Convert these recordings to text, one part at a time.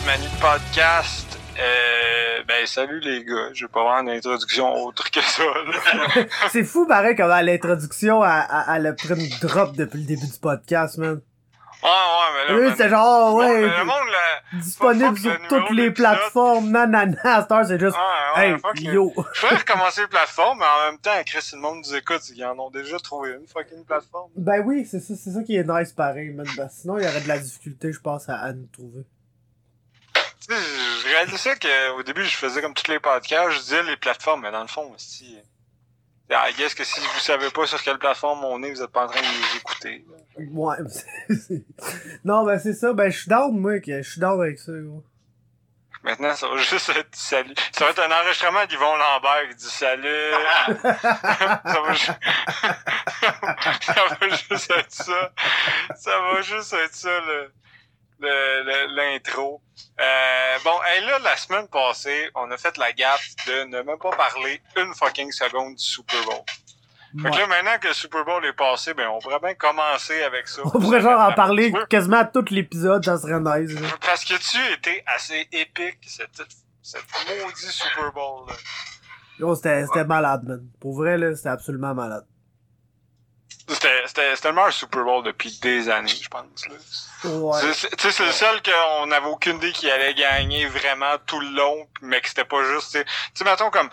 de podcast. Euh, ben, salut les gars. Je vais pas avoir une introduction autre que ça. C'est fou, pareil, comment l'introduction, a pris une drop depuis le début du podcast, man. Ouais, ouais, mais là. Eux, c'était genre, ouais, le monde, là. disponible sur le toutes les plateformes, nanana, à heure, c'est juste, Ouais, ouais, hey, fuck le- yo. Je ferais recommencer les plateformes, mais en même temps, Chris, si le monde nous écoute, ils en ont déjà trouvé une fucking plateforme. Ben oui, c'est ça, c'est ça qui est nice, pareil, man. Ben, sinon, il y aurait de la difficulté, je pense, à, à nous trouver. Je réalisais qu'au début, je faisais comme tous les podcasts, je disais les plateformes, mais dans le fond, si. I guess que si vous savez pas sur quelle plateforme on est, vous êtes pas en train de nous écouter. là. Ouais, non, ben c'est ça, ben je suis down, moi, que je suis down avec ça, gros. Maintenant, ça va juste être salut. Ça va être un enregistrement d'Yvon Lambert qui dit salut. ça, va ju- ça va juste être ça. Ça va juste être ça, le- l'intro. Euh, bon, hey, là, la semaine passée, on a fait la gaffe de ne même pas parler une fucking seconde du Super Bowl. Fait que là, maintenant que le Super Bowl est passé, ben, on pourrait bien commencer avec ça. On pourrait genre en parler quasiment à tout l'épisode, ça serait nice, là. Parce que tu étais assez épique, cette, cette maudit Super Bowl, là. C'était, c'était malade, man. Pour vrai, là, c'était absolument malade. C'était, c'était, c'était le meilleur Super Bowl depuis des années, je pense. Là. Ouais. C'est- c'est- Tu sais, c'est le seul qu'on n'avait aucune idée qu'il allait gagner vraiment tout le long, mais que c'était pas juste, tu sais. Mettons comme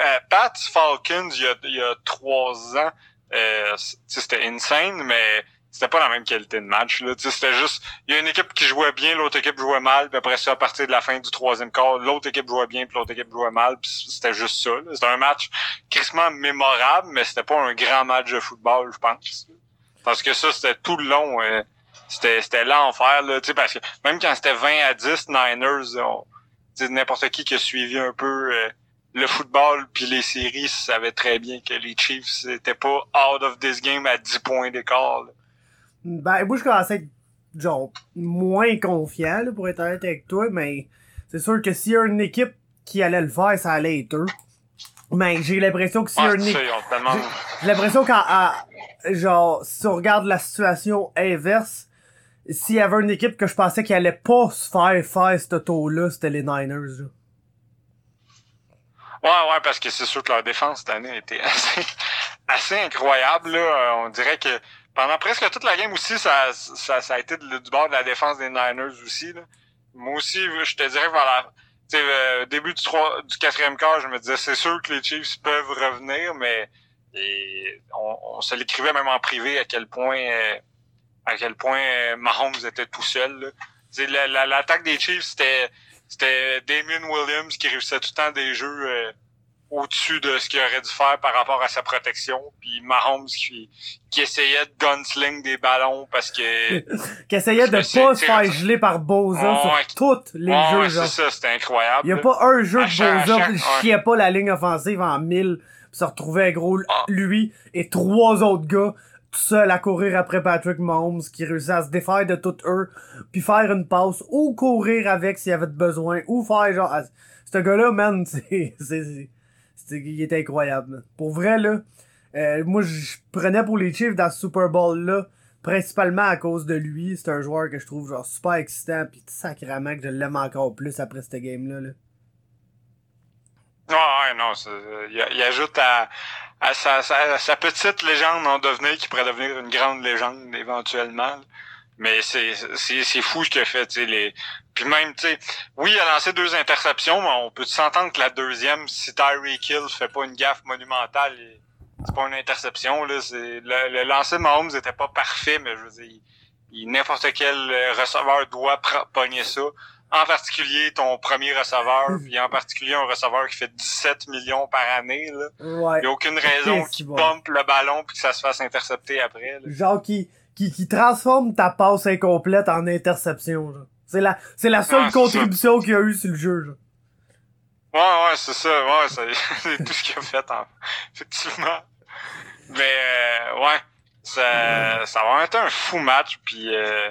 euh, Pat Falcons, il y a, il y a trois ans, euh, c'était insane, mais c'était pas la même qualité de match. Là. C'était juste, il y a une équipe qui jouait bien, l'autre équipe jouait mal, puis après ça, à partir de la fin du troisième quart, l'autre équipe jouait bien, puis l'autre équipe jouait mal, puis c'était juste ça. C'était un match crissement mémorable, mais c'était pas un grand match de football, je pense. Parce que ça, c'était tout le long. euh, c'était c'était l'enfer, là, parce que même quand c'était 20 à 10, Niners, n'importe qui qui a suivi un peu euh, le football puis les séries savait très bien que les Chiefs étaient pas out of this game à 10 points d'écart. Ben, moi, je commençais à être, genre, moins confiant, là, pour être honnête avec toi, mais c'est sûr que s'il y a une équipe qui allait le faire, ça allait être eux. Mais j'ai l'impression que s'il y a Ah, une équipe... J'ai l'impression qu'à, à- genre, si on regarde la situation inverse, s'il y avait une équipe que je pensais qu'elle allait pas se faire faire ce taux-là, c'était les Niners, là. Ouais, ouais, parce que c'est sûr que leur défense cette année était assez, assez incroyable. Là. Euh, On dirait que pendant presque toute la game aussi, ça, ça, ça a été du bord de la défense des Niners aussi. Là. Moi aussi, je te dirais vers la le début du, trois, du quatrième quart, je me disais c'est sûr que les Chiefs peuvent revenir, mais et on, on se l'écrivait même en privé à quel point euh, à quel point euh, Mahomes était tout seul. sais, la- la- L'attaque des Chiefs, c'était c'était Damien Williams qui réussissait tout le temps des jeux euh, au-dessus de ce qu'il aurait dû faire par rapport à sa protection. Puis Mahomes qui, qui essayait de gunsling des ballons parce que... Qui essayait de pas se faire geler par Boza sur tous les Ouais, jeux, ouais, c'est ça, c'était incroyable. Il y a pas un jeu À de chaque- Boza qui chiait pas la ligne offensive en mille, pis se retrouvait gros Ah. lui et trois autres gars tout seuls à courir après Patrick Mahomes qui réussit à se défaire de tout eux puis faire une passe ou courir avec s'il y avait besoin ou faire genre ah, ce gars-là man c'est- il est incroyable pour vrai là euh, moi je prenais pour les Chiefs dans ce Super Bowl là principalement à cause de lui c'est un joueur que je trouve genre super excitant puis sacrément que je l'aime encore plus après cette game là, là. Ouais, non, il, ajoute à, sa, petite légende en devenir qui pourrait devenir une grande légende éventuellement. Mais c'est fou ce qu'il a fait, les puis même tu sais oui, il a lancé deux interceptions, mais on peut s'entendre que la deuxième si Tyreek Hill fait pas une gaffe monumentale, c'est pas une interception là, c'est le, le lancer de Mahomes était pas parfait, mais je veux dire il- il- n'importe quel receveur doit pogner ça. En particulier ton premier receveur, puis en particulier un receveur qui fait 17 millions par année. Là. ouais Il n'y a aucune raison qu'il va? pompe le ballon puis que ça se fasse intercepter après. Là. genre qui, qui, qui transforme ta passe incomplète en interception. genre. C'est la, c'est la seule Ouais, c'est contribution qu'il y a eu sur le jeu. genre. Ouais, ouais, c'est ça. Ouais, c'est c'est tout ce qu'il a fait, en... effectivement. Mais euh, ouais, ça, ça a vraiment été un fou match. Puis euh,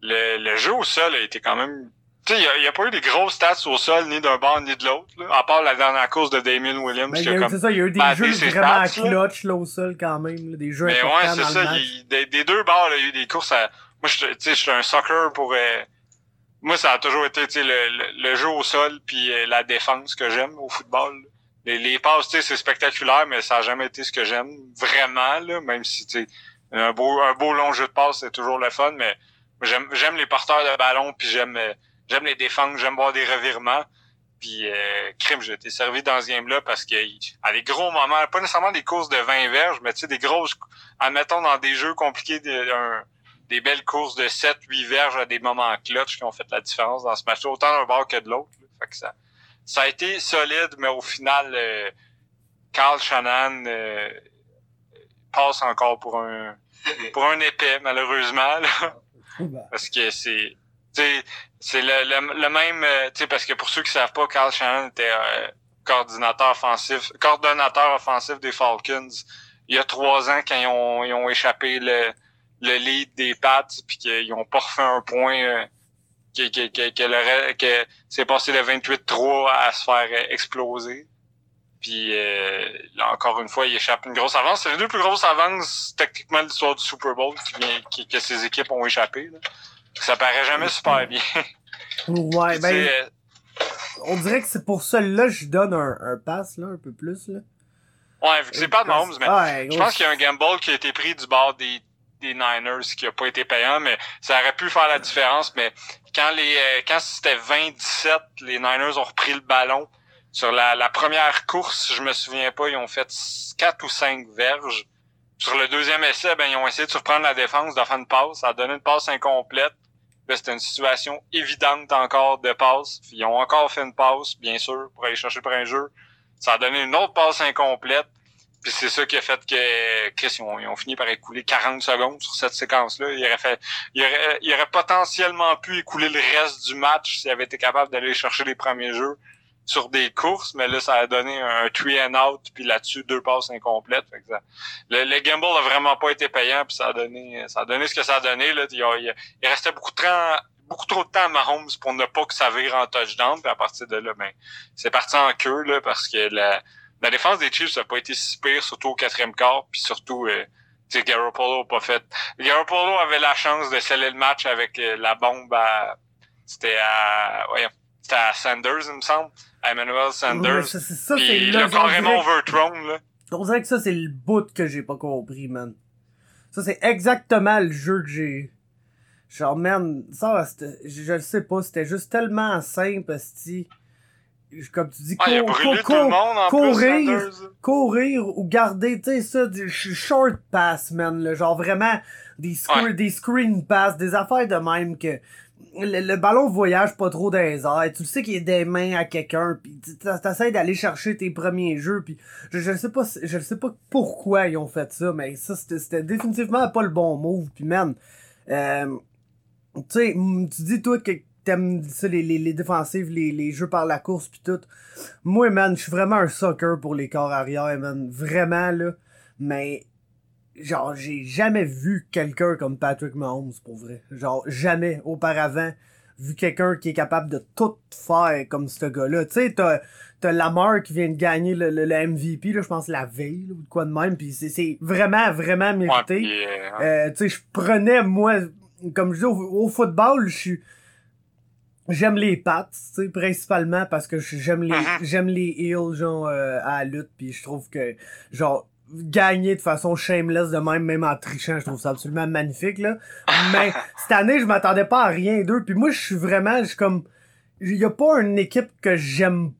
le, le jeu au sol a été quand même... Tu sais, il n'y a, pas eu des grosses stats au sol, ni d'un bord ni de l'autre. là, À part la dernière course de Damien Williams. Ben, il y a a eu- comme... c'est ça, il y a eu des jeux vraiment stats, clutch là, au sol quand même. là, des jeux Mais ouais, c'est ça. il- des, des deux bords, là, il y a eu des courses à. Moi, je tu sais, je suis un soccer pour. euh, moi, ça a toujours été le, le, le, jeu au sol puis euh, la défense que j'aime au football. Les, les passes, c'est spectaculaire, mais ça a jamais été ce que j'aime vraiment, là, même si un beau, un beau long jeu de passe, c'est toujours le fun, mais j'aime j'aime les porteurs de ballon, puis j'aime euh, j'aime les défenses, j'aime voir des revirements. Puis euh, crime, j'ai été servi dans ce game-là parce que à des gros moments, pas nécessairement des courses de 20 verges, mais tu sais, des grosses. Admettons dans des jeux compliqués de, un, des belles courses de 7, 8 verges à des moments clutch qui ont fait la différence dans ce match autant d'un bord que de l'autre. Fait que ça, ça a été solide, mais au final, euh, Carl Shannon euh, passe encore pour un pour un épais, malheureusement. Parce que c'est c'est le, le, même euh, parce que pour ceux qui savent pas, Carl Shannon était coordinateur offensif, coordonnateur offensif des Falcons il y a trois ans quand ils ont, ils ont échappé le, le lead des Pats puis qu'ils ont pas refait un point euh, que, que, que, que, c'est passé de 28-3 à se faire euh, exploser. Puis euh, là, encore une fois, il échappe une grosse avance. C'est les deux plus grosses avances techniquement de l'histoire du Super Bowl qui vient, qui, que ces équipes ont échappé. Là. Ça paraît jamais super bien. ouais, ben. Euh, on dirait que c'est pour ça là je donne un, un pass là, un peu plus là. Ouais, vu que c'est pas de Mahomes, mais je pense qu'il y a un gamble qui a été pris du bord des des Niners qui a pas été payant, mais ça aurait pu faire la différence. Mais quand les euh, quand c'était 20-17, les Niners ont repris le ballon. Sur la, la première course, je me souviens pas, ils ont fait quatre ou cinq verges. Sur le deuxième essai, ben ils ont essayé de surprendre la défense, de faire une passe. Ça a donné une passe incomplète. C'était une situation évidente encore de passe. ils ont encore fait une passe, bien sûr, pour aller chercher pour un jeu. Ça a donné une autre passe incomplète. Puis c'est ça qui a fait que Chris, ils ont, fini par écouler 40 secondes sur cette séquence-là. Il aurait fait. Il aurait, il aurait potentiellement pu écouler le reste du match s'il avait été capable d'aller chercher les premiers jeux sur des courses, mais là, ça a donné un three and out, puis là-dessus, deux passes incomplètes. le, le, gamble a vraiment pas été payant, puis ça a donné ça a donné ce que ça a donné. Là. Il, il, restait beaucoup de beaucoup trop de temps à Mahomes pour ne pas que ça vire en touchdown, puis à partir de là, ben, c'est parti en queue, là, parce que la, la défense des Chiefs n'a pas été si pire, surtout au quatrième quart, puis surtout, euh, tu Garoppolo pas fait. Garoppolo avait la chance de sceller le match avec euh, la bombe à, c'était à, ouais, c'était à Sanders, il me semble, à Emmanuel Sanders. ça, ça, c'est a carrément overthrown, là. On dirait que ça, c'est le bout que j'ai pas compris, man. Ça, c'est exactement le jeu que j'ai. Genre, man, ça, je, le sais pas, c'était juste tellement simple, sti comme tu dis, courir, courir ou garder, tu sais, ça, du short pass, man, le genre vraiment des, des screen pass, des affaires de même que le, ballon voyage pas trop dans les airs, tu sais qu'il y a des mains à quelqu'un, puis t'essaies d'aller chercher tes premiers jeux, puis je, je sais pas, je sais pas pourquoi ils ont fait ça, mais ça c'était définitivement pas le bon move, puis man, euh, tu sais, tu dis toi que t'aimes ça, les, les, les défensives, les, les jeux par la course pis tout. Moi, man, je suis vraiment un soccer pour les corps arrière, man. Vraiment, là. Mais, genre, j'ai jamais vu quelqu'un comme Patrick Mahomes, pour vrai. Genre, jamais, auparavant, vu quelqu'un qui est capable de tout faire comme ce gars-là. Tu sais, t'as, t'as Lamar qui vient de gagner le, le, MVP, là, je pense, la veille, ou quoi de même, pis c'est, vraiment, vraiment mérité. euh, tu sais, je prenais, moi, comme je dis, au football, je suis J'aime les pattes, tu sais, principalement parce que j'aime les uh-huh. j'aime les heals genre euh, à la lutte puis je trouve que genre gagner de façon shameless de même même en trichant, je trouve ça absolument magnifique là. Mais cette année, je m'attendais pas à rien d'eux puis moi je suis vraiment je comme il y a pas une équipe que j'aime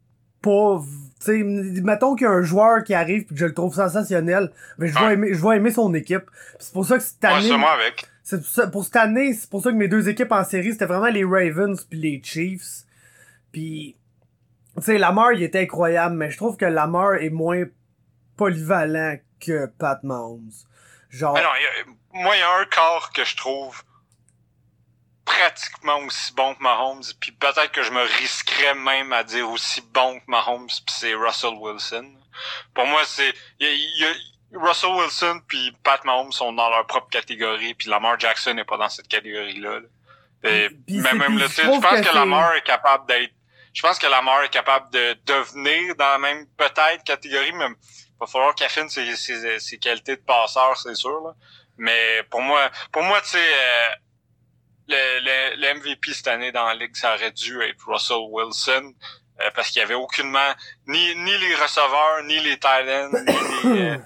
pas sais mettons qu'il y a un joueur qui arrive puis que je le trouve sensationnel, mais je vais aimer je vais aimer son équipe. C'est pour ça que cette année avec c'est pour cette année, c'est pour ça que mes deux équipes en série, c'était vraiment les Ravens puis les Chiefs. Puis, tu sais, Lamar, il était incroyable, mais je trouve que Lamar est moins polyvalent que Pat Mahomes. Genre... non, moi, il y a un corps que je trouve pratiquement aussi bon que Mahomes, puis peut-être que je me risquerais même à dire aussi bon que Mahomes, puis c'est Russell Wilson. Pour moi, c'est... Il y a, Russell Wilson puis Pat Mahomes sont dans leur propre catégorie, puis Lamar Jackson n'est pas dans cette catégorie-là. Et même, même le je pense que, Lamar est capable d'être je pense que Lamar est capable de devenir dans la même peut-être catégorie, mais il va falloir qu'il affine ses, ses, ses, qualités de passeur, c'est sûr. Là. Mais pour moi, pour moi, tu sais, euh, le, le, le, MVP cette année dans la ligue, ça aurait dû être Russell Wilson. Euh, parce qu'il y avait aucunement ni, ni les receveurs, ni les Titans, ni, les, euh,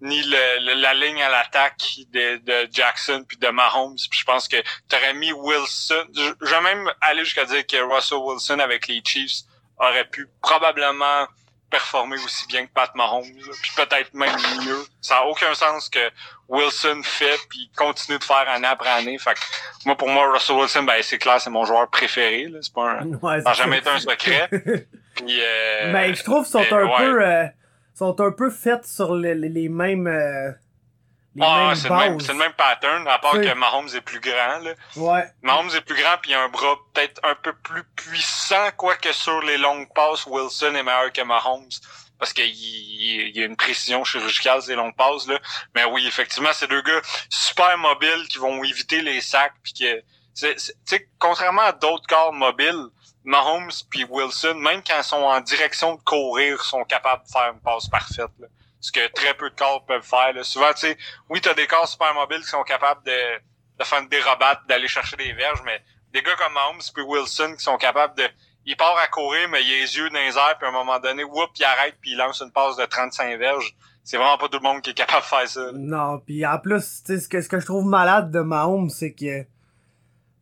ni le, la ligne à l'attaque de, de, Jackson puis de Mahomes. Puis je pense que t'aurais mis Wilson. Je vais même aller jusqu'à dire que Russell Wilson avec les Chiefs aurait pu probablement performer aussi bien que Pat Mahomes, puis peut-être même mieux. Ça a aucun sens que Wilson fait puis continue de faire année après année. Fait que moi pour moi Russell Wilson ben c'est clair c'est mon joueur préféré là, c'est pas un ouais, ça n'a jamais été un secret. puis euh, ben je trouve qu'ils sont un ouais. peu euh, sont un peu faits sur les, les mêmes euh, ah, c'est le, même, c'est le même pattern, à part que Mahomes est plus grand. Là. Ouais. Mahomes est plus grand puis il a un bras peut-être un peu plus puissant, quoique sur les longues passes, Wilson est meilleur que Mahomes. Parce qu'il y a une précision chirurgicale ces longues passes. Là. Mais oui, effectivement, c'est deux gars super mobiles qui vont éviter les sacs. Puis que, contrairement à d'autres corps mobiles, Mahomes puis Wilson, même quand ils sont en direction de courir, sont capables de faire une passe parfaite. Là ce que très peu de corps peuvent faire. Là. Souvent, tu sais, oui, t'as des corps super mobiles qui sont capables de, de faire une dérobate, d'aller chercher des verges, mais des gars comme Mahomes puis Wilson qui sont capables de... Il part à courir, mais il a les yeux dans les airs, puis à un moment donné, whoop, il arrête, puis il lance une passe de 35 verges. C'est vraiment pas tout le monde qui est capable de faire ça. Non, puis en plus, tu sais, ce que, ce que je trouve malade de Mahomes, c'est que...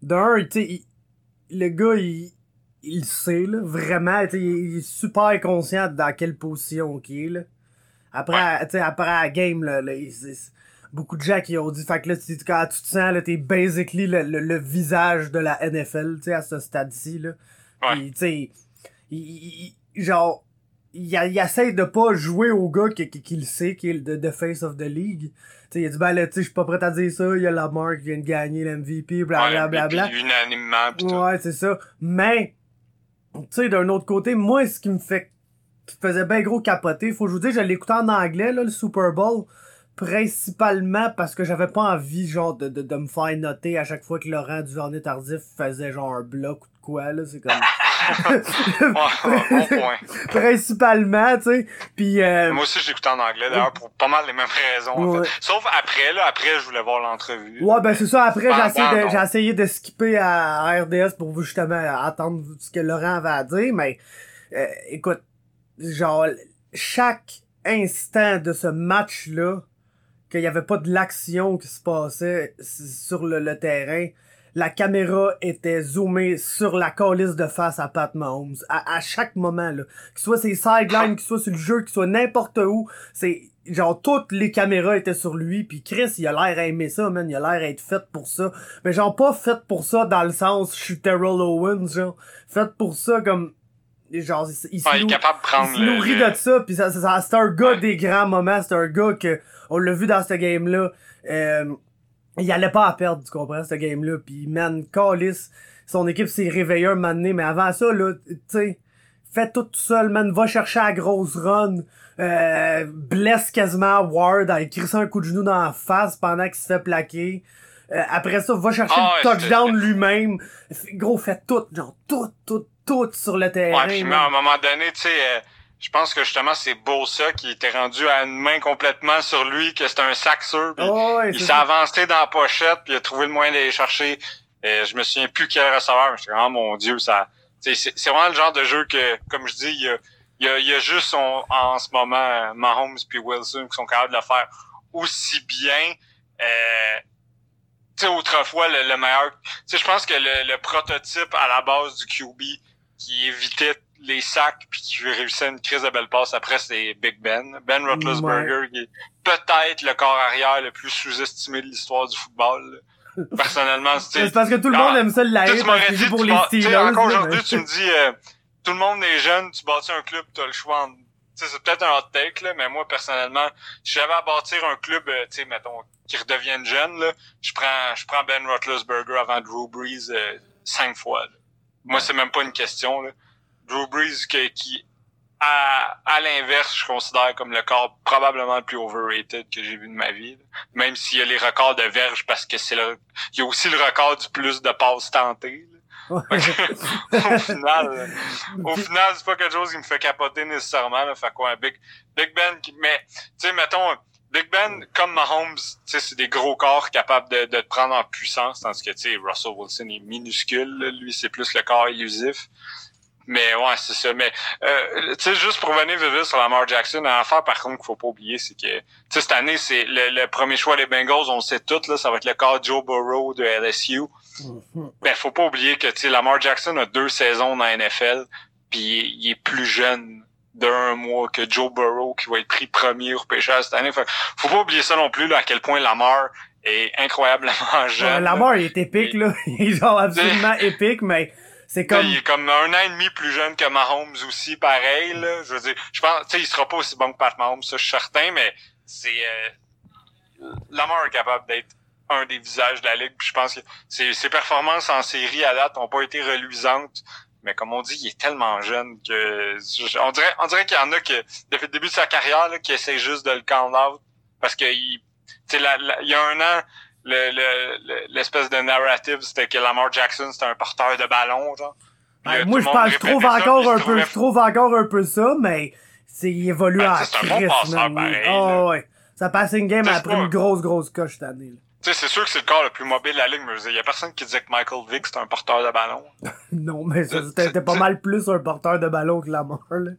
D'un, tu sais, le gars, il, il sait, là, vraiment, il est super conscient dans quelle position il est, là. Après, tu sais, après la game, là, là beaucoup de gens qui ont dit, fait que là, tu, quand tu te sens, là, t'es basically le, le, visage de la NFL, tu sais, à ce stade-ci, là. Ouais. tu sais, il, genre, il, il essaie de pas jouer au gars qui, qui, qui le sait, qui est le the face of the league. Tu sais, il a dit, ben là, tu sais, je suis pas prêt à dire ça, il y a Lamar qui vient de gagner l'MVP, blablabla. Bla, bla, unanimement, pis tout. Ouais, c'est ça. Mais, tu sais, d'un autre côté, moi, ce qui me fait qui faisait bien gros capoter. Faut que je vous dise, je l'écoutais en anglais, là, le Super Bowl. Principalement parce que j'avais pas envie, genre, de, de, de, me faire noter à chaque fois que Laurent Duvernay Tardif faisait, genre, un bloc ou de quoi, là. C'est comme... bon point. Principalement, tu sais. Puis euh... Moi aussi, j'écoutais en anglais, d'ailleurs, pour pas mal les mêmes raisons, en fait. Sauf après, là. Après, je voulais voir l'entrevue. Ouais, ben c'est ça. Après, j'ai essayé, de, j'ai essayé de skipper à RDS pour vous, justement, attendre ce que Laurent avait à dire, mais... Euh, écoute, genre, chaque instant de ce match-là, qu'il y avait pas de l'action qui se passait sur le, terrain, la caméra était zoomée sur la colisse de face à Pat Mahomes. À, chaque moment, là. Que soit ses sidelines, que soit sur le jeu, que soit n'importe où, c'est, genre, toutes les caméras étaient sur lui, puis Chris, il a l'air à aimer ça, man, il a l'air à être fait pour ça. Mais genre, pas fait pour ça dans le sens, je suis Terrell Owens, genre. Fait pour ça comme, genre il, il, il, capable de prendre il se nourrit de ça puis ça, ça, c'est un gars des grands moments c'est un gars que on l'a vu dans ce game là euh, il allait pas à perdre tu comprends ce game là puis man Callis son équipe s'est réveillée un moment donné mais avant ça là tu sais fait tout seul man va chercher la grosse run euh, blesse quasiment Ward écrit ça un coup de genou dans la face pendant qu'il se fait plaquer. Euh, après ça va chercher ah, le touchdown lui-même. Gros fait tout genre tout tout tout sur le terrain. Ouais, puis à un moment donné, tu sais, euh, je pense que justement c'est beau ça qui était rendu à une main complètement sur lui, que c'était un sac sûr. Oh, ouais, il s'est avancé dans la pochette, puis il a trouvé le moyen d'aller chercher. Je me souviens plus quel receveur, mais j'étais oh mon dieu, ça. C'est vraiment le genre de jeu que, comme je dis, il y a, il y a, il y a juste en ce moment Mahomes puis Wilson qui sont capables de le faire aussi bien. Euh, tu sais, autrefois, le, le meilleur... Tu sais, je pense que le, le, prototype à la base du QB qui évitait les sacs puis qui réussissait une crise de belle passe après c'est Big Ben. Ben Roethlisberger ouais. qui est peut-être le corps arrière le plus sous-estimé de l'histoire du football. Personnellement, c'est parce que tout le monde aime ça le live dit, pour les Steelers. Encore aujourd'hui, tu me dis euh, tout le monde est jeune, tu bâtis un club, tu as le choix c'est peut-être un hot take, là, mais moi, personnellement, si j'avais à bâtir un club, euh, tu sais, mettons, qui redevienne jeune, là, je prends, je prends Ben Roethlisberger avant Drew Brees euh, cinq fois. Là. Moi, c'est même pas une question. Là. Drew Brees qui, à, à l'inverse, je considère comme le corps probablement le plus overrated que j'ai vu de ma vie. Même s'il y a les records de verge parce que c'est le. Il y a aussi le record du plus de passes tentées. au final, au final, c'est pas quelque chose qui me fait capoter nécessairement. Là, fait quoi, Big, Big Ben qui. Mais, tu sais, mettons, Big Ben, comme Mahomes, c'est des gros corps capables de, de te prendre en puissance, tandis que Russell Wilson est minuscule. Lui, c'est plus le corps illusif. Mais ouais, c'est ça. Mais euh, tu sais, juste pour revenir vite sur Lamar Jackson, l'affaire par contre qu'il faut pas oublier, c'est que tu sais, cette année, c'est le, premier choix des Bengals, on le sait tout, là, ça va être le cas Joe Burrow de LSU. Mm Ben, faut pas oublier que tu sais, Lamar Jackson a deux saisons dans la NFL, puis il est plus jeune d'un mois que Joe Burrow qui va être pris premier au pêcheur cette année. faut pas oublier ça non plus, là, à quel point Lamar est incroyablement jeune. Lamar, il est épique, là. Il est genre absolument épique, mais c'est comme... Il est comme un an et demi plus jeune que Mahomes aussi, pareil, là. Je veux dire, je pense, tu sais, il sera pas aussi bon que Pat Mahomes, ça, je suis certain, mais c'est, euh, Lamar est capable d'être un des visages de la ligue. je pense que ses, ses performances en série à date ont pas été reluisantes. Mais comme on dit, il est tellement jeune que on dirait, on dirait qu'il y en a qui, depuis le début de sa carrière, là, qui essaient juste de le count out parce que il, la, il y a un an, l'espèce le, de narrative, c'était que Lamar Jackson, c'était un porteur de ballon, genre. moi, je, pense, je trouve encore un peu, je trouve encore un peu ça, mais c'est, il évolue ben, en C'est un bon passeur, pareil. Oh, ouais. Sa passing game a pris une grosse, grosse coche cette année, là. Tu sais, c'est sûr que c'est le corps le plus mobile de la ligue, mais il y a personne qui disait que Michael Vick c'était un porteur de ballon. non, mais c'était pas mal plus un porteur de ballon que Lamar, là.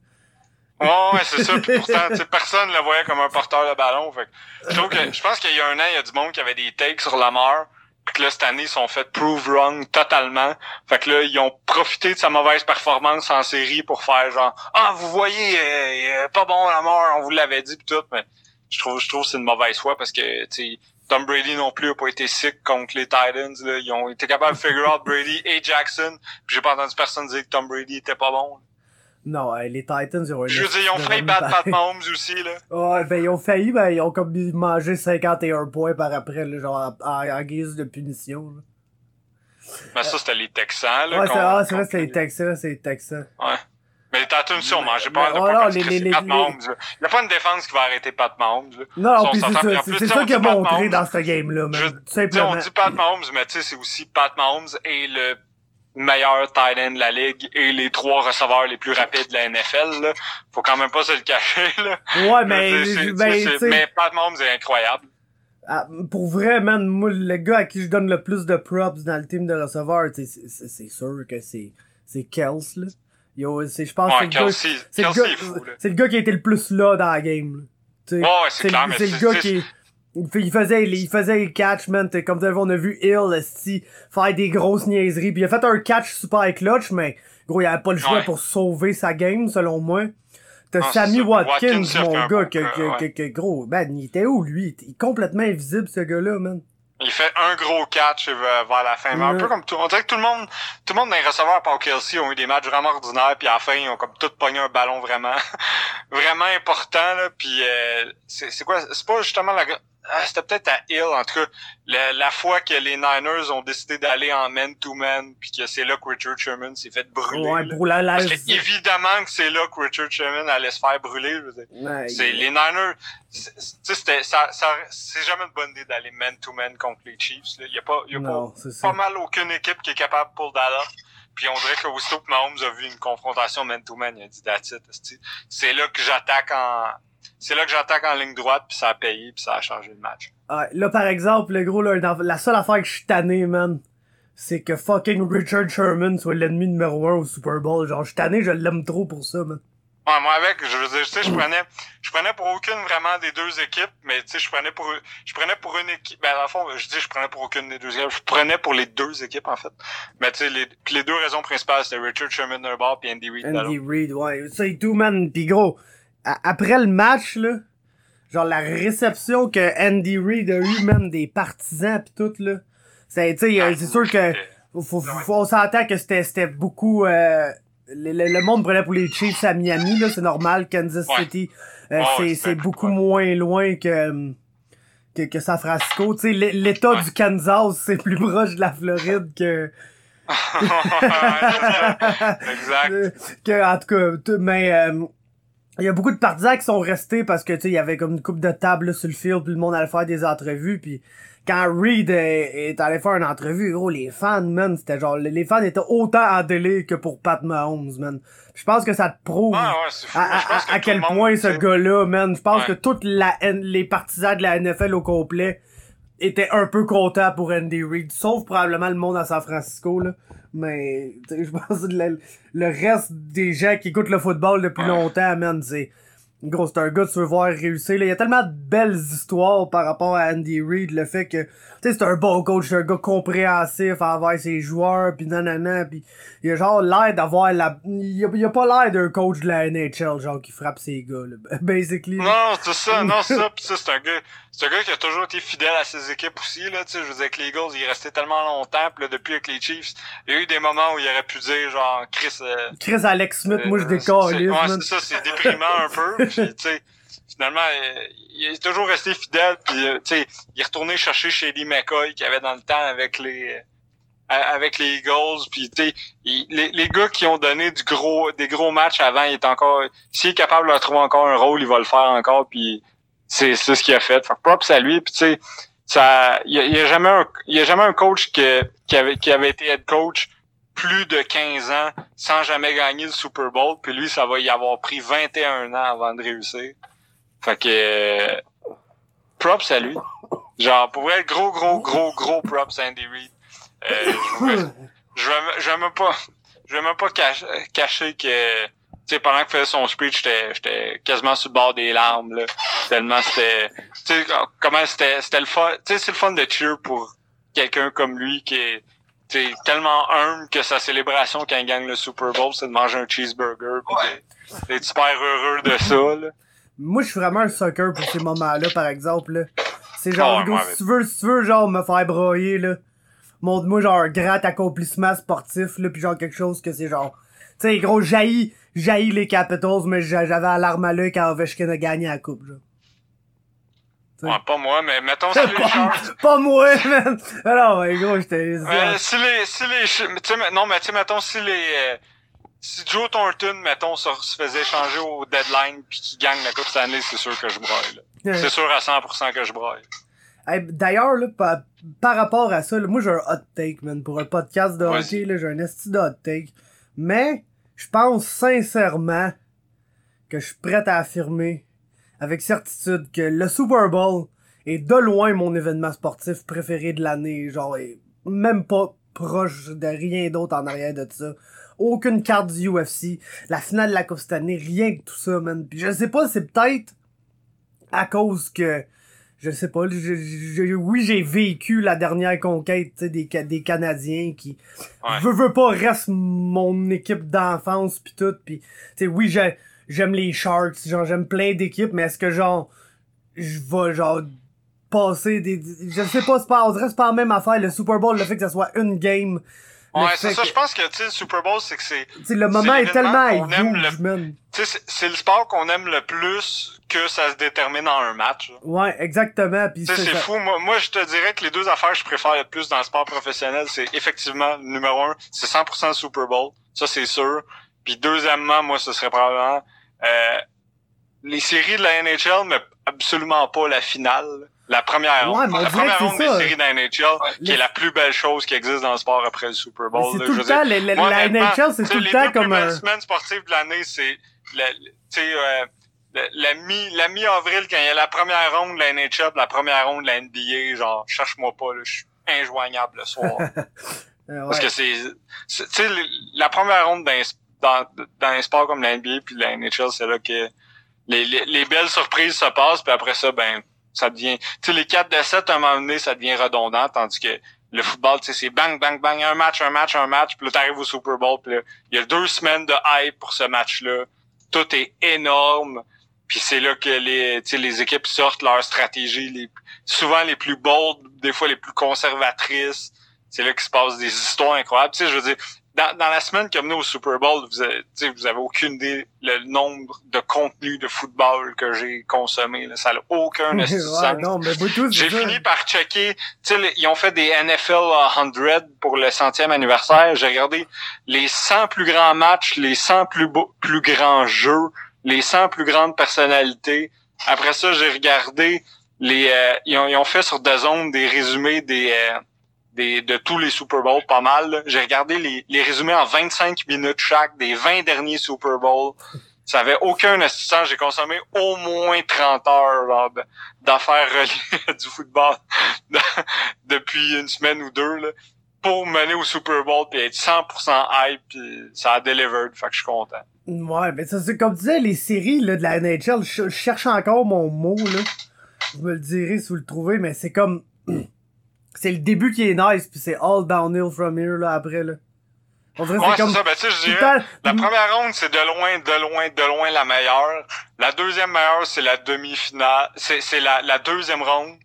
ouais, c'est ça. Puis pourtant, personne le voyait comme un porteur de ballon. Fait je trouve que, je pense qu'il y a un an, il y a du monde qui avait des takes sur Lamar. Puis que là, cette année, ils sont fait prove wrong totalement. Fait que là, ils ont profité de sa mauvaise performance en série pour faire genre, ah, vous voyez, euh, pas bon Lamar, on vous l'avait dit pis tout. Mais je trouve, je trouve que c'est une mauvaise foi parce que, tu sais, Tom Brady non plus a pas été sick contre les Titans. Là. Ils ont été capables de figure out Brady et Jackson. Puis j'ai pas entendu personne dire que Tom Brady était pas bon. Non, les Titans, ils ont Je veux dire, ils ont failli battre Pat Mahomes aussi, là. Ouais, ben, ils ont failli, ben, ils ont comme mangé 51 points par après, là, genre, en, guise de punition, là. Ben, ça, c'était les Texans, là. Ouais, c'est ah, vrai, c'était les Texans, c'est les Texans. Ouais. Mais les Titans aussi ont mangé pas de points les, les, Pat Mahomes. Il n'y a pas une défense qui va arrêter Pat Mahomes. Non, puis c'est ça, qu'il a montré dans ce game-là, simplement. On dit Pat Mahomes, mais tu sais, c'est aussi Pat Mahomes et le meilleur tight end de la ligue et les trois receveurs les plus rapides de la NFL. Là. Faut quand même pas se le cacher. Là. Ouais, mais... Ben, mais Pat Mahomes est incroyable. Ah, pour vrai, man, moi, le gars à qui je donne le plus de props dans le team de receveurs, c'est sûr que c'est c'est Kels, là. Yo, c'est, je pense ouais, que c'est le, gars, c'est le gars qui a été le plus là dans la game. Là. Ouais, c'est clair, c'est le gars qui il faisait, il faisait les catch, man. Comme vous on a vu Hill, esti, faire des grosses niaiseries. Puis il a fait un catch super clutch, mais gros, il avait pas le choix pour sauver sa game, selon moi. T'as Sammy Watkins, mon gars, que, que, que, gros, man, il était où, lui? Il est complètement invisible, ce gars-là, man. Il fait un gros catch vers la fin. Mais un peu comme tout, on dirait que tout le monde, tout le monde dans les receveurs par Kelsey ont eu des matchs vraiment ordinaires, puis à la fin, ils ont comme tout pogné un ballon vraiment, vraiment important, là. Puis euh, c'est quoi, c'est pas justement la, ah, c'était peut-être à Hill, en tout cas, la, fois que les Niners ont décidé d'aller en man-to-man, puis que c'est là que Richard Sherman s'est fait brûler. Ouais, la Parce que évidemment que c'est là que Richard Sherman allait se faire brûler. Je c'est les Niners, c'était, ça, ça, c'est jamais une bonne idée d'aller man-to-man contre les Chiefs. Il y a pas, y a pas, pas mal aucune équipe qui est capable pour Dallas. Puis on dirait que aussitôt que Mahomes a vu une confrontation man-to-man, il a dit that's it. C'est là que j'attaque en c'est là que j'attaque en ligne droite, puis ça a payé, puis ça a changé le match. Ouais, là, par exemple, le gros, là, la seule affaire que je suis tanné, man, c'est que fucking Richard Sherman soit l'ennemi numéro un au Super Bowl. Genre, je suis tanné, je l'aime trop pour ça, man. Ouais, moi avec, je veux dire, tu sais, je prenais, je prenais pour aucune vraiment des deux équipes, mais tu sais, je prenais pour, je prenais pour une équipe, ben, à fond, je dis, je prenais pour aucune des deux équipes, je prenais pour les deux équipes, en fait. Mais tu sais, les, les deux raisons principales, c'était Richard Sherman d'un bord puis Andy Reid Andy Reid, ouais, ça et tout, man, pis gros, après le match, là, genre la réception que Andy Reid a eu, même des partisans pis tout, là. C'est, tu sais, c'est sûr que, faut, faut, on s'entend que c'était, c'était beaucoup, euh, le, le, monde prenait pour les Chiefs à Miami, là, c'est normal, Kansas City, euh, c'est, c'est beaucoup moins loin que, que, que San Francisco, tu sais, l'état du Kansas, c'est plus proche de la Floride que, exact. que, en tout cas, mais, euh, il y a beaucoup de partisans qui sont restés parce que tu sais il y avait comme une coupe de table là, sur le field puis le monde allait faire des entrevues puis quand Reed est, est allé faire une entrevue gros les fans man c'était genre les fans étaient autant en délai que pour Pat Mahomes man je pense que ça te prouve Ah ouais, c'est fou. à, que quel monde, point ce gars-là man je pense Ouais. que toutes la les partisans de la NFL au complet étaient un peu contents pour Andy Reid sauf probablement le monde à San Francisco là mais je pense que le, le reste des gens qui écoutent le football depuis longtemps man c'est Gros, c'est un gars que tu veux voir réussir. là. Il y a tellement de belles histoires par rapport à Andy Reid. Le fait que, c'est un bon coach, c'est un gars compréhensif envers ses joueurs, pis nanana, pis il a genre l'air d'avoir la... Il a, a pas l'air d'un coach de la NHL, genre, qui frappe ses gars, là. Basically. Non, c'est ça, non, ça, pis ça, c'est un gars, c'est un gars qui a toujours été fidèle à ses équipes aussi, là, tu sais, je veux dire, avec les Eagles, il est resté tellement longtemps, pis là, depuis avec les Chiefs, il y a eu des moments où il aurait pu dire, genre, Chris, euh, Chris Alex Smith, moi je Euh, c'est- Ouais, c'est ça, c'est déprimant un peu. Puis, tu sais, finalement, euh, il est toujours resté fidèle. Puis, euh, tu sais, il est retourné chercher chez Lee McCoy qu'il avait dans le temps avec les avec les Eagles. Puis, tu les, les gars qui ont donné du gros des gros matchs avant, il est encore s'il est capable de trouver encore un rôle, il va le faire encore. Puis, c'est ce qu'il a fait. Fait props à lui. Puis, tu sais, ça, il y y a jamais un y a jamais un coach que, qui avait qui avait été head coach plus de 15 ans sans jamais gagner le Super Bowl. Puis lui, ça va y avoir pris 21 ans avant de réussir. Fait que props à lui. Genre, pour vrai, gros, gros, gros, gros props à Andy Reid. Euh, je vais- je vais même pas je vais même pas cacher, cacher que sais pendant qu'il faisait son speech j'étais j'étais quasiment sur le bord des larmes là tellement c'était tu sais comment c'était c'était le fun tu sais c'est le fun de cheer pour quelqu'un comme lui qui est tu sais, tellement humble que sa célébration quand il gagne le Super Bowl c'est de manger un cheeseburger puis d'être- d'être super heureux de ça là. Moi, je suis vraiment un sucker pour ces moments-là, par exemple, là. C'est genre, ouais, si tu veux, si tu veux, genre, me faire broyer, là, montre-moi, genre, un grand accomplissement sportif, là, pis genre, quelque chose que c'est genre... Tu sais, gros, jaillit, jaillit les Capitals, mais j'a- j'avais alarme à l'œil quand Ovechkin a gagné la coupe, genre. Ouais. Pas moi mais mettons si les Sharks Pas moi, man! Alors, ouais, gros, j'étais... Mais si les, si les, non, mais tu sais, mettons, si les, euh, si Joe Thornton, mettons, se, se faisait changer au deadline puis qu'il gagne la Coupe Stanley, c'est sûr que je broille. C'est sûr à 100% que je broille. Hey, D'ailleurs, là, par, par rapport à ça, là, moi j'ai un hot take, man. Pour un podcast de hockey, j'ai un esti de hot take. Mais, je pense sincèrement que je suis prêt à affirmer avec certitude que le Super Bowl est de loin mon événement sportif préféré de l'année. Genre, et même pas proche de rien d'autre en arrière de ça. Aucune carte du UFC, la finale de la Coupe cette année, rien que tout ça, man. Puis je sais pas, c'est peut-être à cause que je sais pas, je- je- je- oui, j'ai vécu la dernière conquête des, Ca- des Canadiens qui, Ouais. veux, veux pas, reste mon équipe d'enfance pis tout, sais, oui, j'ai- j'aime les Sharks, genre, j'aime plein d'équipes, mais est-ce que, genre, je vais, genre, passer des, je sais pas, c'est pas, on dirait c'est pas la même affaire, le Super Bowl, le fait que ça soit une game, Ouais, c'est ça, que- je pense que, tu sais, le Super Bowl, c'est que c'est, tu sais, le moment est tellement huge, man. tu sais, c'est- le sport qu'on aime le plus que ça se détermine en un match, là. Ouais, exactement, pis Tu sais, c'est ça- fou. Moi, moi, je te dirais que les deux affaires que je préfère le plus dans le sport professionnel, c'est effectivement, numéro un, c'est 100% Super Bowl. Ça, c'est sûr. Puis deuxièmement, moi, ce serait probablement euh, les séries de la NHL, mais absolument pas la finale. La première Ouais, ronde. La première ronde des séries de la NHL, qui Les- est la plus belle chose qui existe dans le sport après le Super Bowl. c'est tout le temps, moi, la NHL, c'est tout le les temps comme belles un... semaines sportives de l'année, c'est la, tu sais, euh, la, la mi la mi-avril quand il y a la première ronde de la NHL, la première ronde de la NBA, genre cherche-moi pas là, je suis injoignable le soir Euh, parce que c'est tu sais la première ronde dans, dans dans un sport comme la NBA puis la NHL, c'est là que les, les, les belles surprises se passent puis après ça ben ça devient tu sais les 4 de 7 à un moment donné ça devient redondant tandis que le football, tu sais, c'est bang, bang, bang, un match, un match, un match, puis là, t'arrives au Super Bowl, puis là, il y a deux semaines de hype pour ce match-là. Tout est énorme. Puis c'est là que les, les équipes sortent leurs stratégies, les, souvent les plus bold, des fois les plus conservatrices. C'est là qu'il se passe des histoires incroyables. Tu sais, je veux dire, dans, dans la semaine qui a mené au Super Bowl, vous avez, vous avez aucune idée le nombre de contenus de football que j'ai consommé. Là. Ça n'a aucun ouais, sens. non, mais vous tous, J'ai fini par checker, les- ils ont fait des NFL 100 pour le centième anniversaire. J'ai regardé les 100 plus grands matchs, les 100 plus beaux, plus grands jeux, les 100 plus grandes personnalités. Après ça, j'ai regardé les euh, ils, ont, ils, ont, fait sur DAZN des résumés des, euh, des de tous les Super Bowls, pas mal. J'ai regardé les, les résumés en 25 minutes chaque des 20 derniers Super Bowls. Ça avait aucun assistant. J'ai consommé au moins 30 heures d'affaires reliées du football depuis une semaine ou deux là, pour mener au Super Bowl puis être 100% hype puis ça a delivered. Fait que je suis content. Ouais, mais ça c'est comme tu disais les séries là, de la NHL. Je, cherche encore mon mot là. Je me le dirai si vous le trouvez, mais c'est comme c'est le début qui est nice puis c'est all downhill from here là après là. On dirait ouais, c'est comme... ça. Ben, tu sais, je dirais, la première ronde, c'est de loin, de loin, de loin la meilleure. La deuxième meilleure, c'est la demi-finale. C'est, c'est la, la deuxième ronde.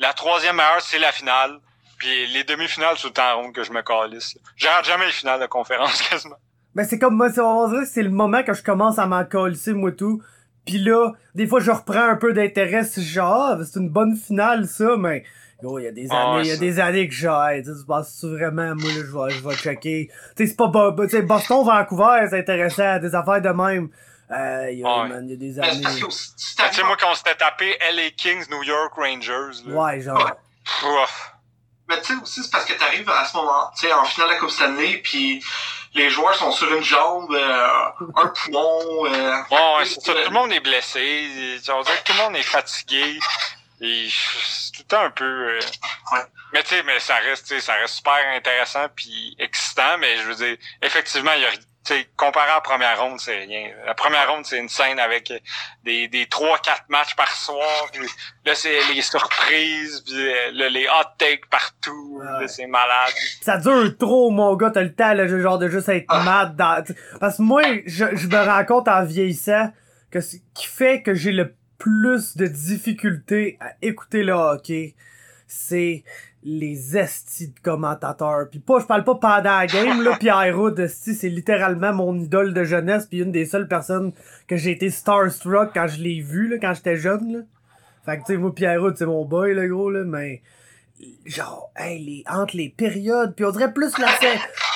La troisième meilleure, c'est la finale. Puis les demi-finales, c'est le temps ronde que je me calisse. Je rate jamais les finales de conférence, quasiment. Ben, c'est comme moi, on dirait que c'est le moment que je commence à m'en calisser, moi, tout. Puis là, des fois, je reprends un peu d'intérêt, genre, ah, c'est une bonne finale, ça, mais Gros, il y a des années, il y a des années que j'ai, tu penses vraiment, moi, là, je vais, je vais checker. Tu sais, c'est pas, tu sais, Boston, Vancouver, c'est intéressant, des affaires de même. Euh, il y a, man, il y a des années. Tu sais, moi, quand on s'était tapé LA Kings, New York Rangers, là. Ouais, genre. Mais tu sais, aussi, c'est parce que t'arrives à ce moment, tu sais, en finale de la Coupe Stanley, puis les joueurs sont sur une jambe, euh, un poumon. Euh, ouais, c'est ça. Tout le monde est blessé. On dirait que tout le monde est fatigué. Et c'est tout le temps un peu. Euh, ouais. Mais tu sais, mais ça reste, ça reste super intéressant puis excitant. Mais je veux dire, effectivement, il y a sais, comparé à la première ronde, c'est rien. La première ronde, c'est une scène avec des, des 3-4 matchs par soir. là, c'est les surprises, puis euh, les hot takes partout. Là, c'est malade. Ça dure trop, mon gars. T'as le temps, là, genre, de juste être ah. mad. Dans... Parce que moi, je, je me rends compte en vieillissant que ce qui fait que j'ai le plus de difficultés à écouter le hockey, c'est les estis de commentateurs. Puis pas, je parle pas pendant la game, là, Pierre Hood, c'est littéralement mon idole de jeunesse, puis une des seules personnes que j'ai été starstruck quand je l'ai vu, là, quand j'étais jeune, là. Fait que, tu sais, moi, Pierre c'est mon boy, là, gros, là, mais genre hey les entre les périodes puis on dirait plus la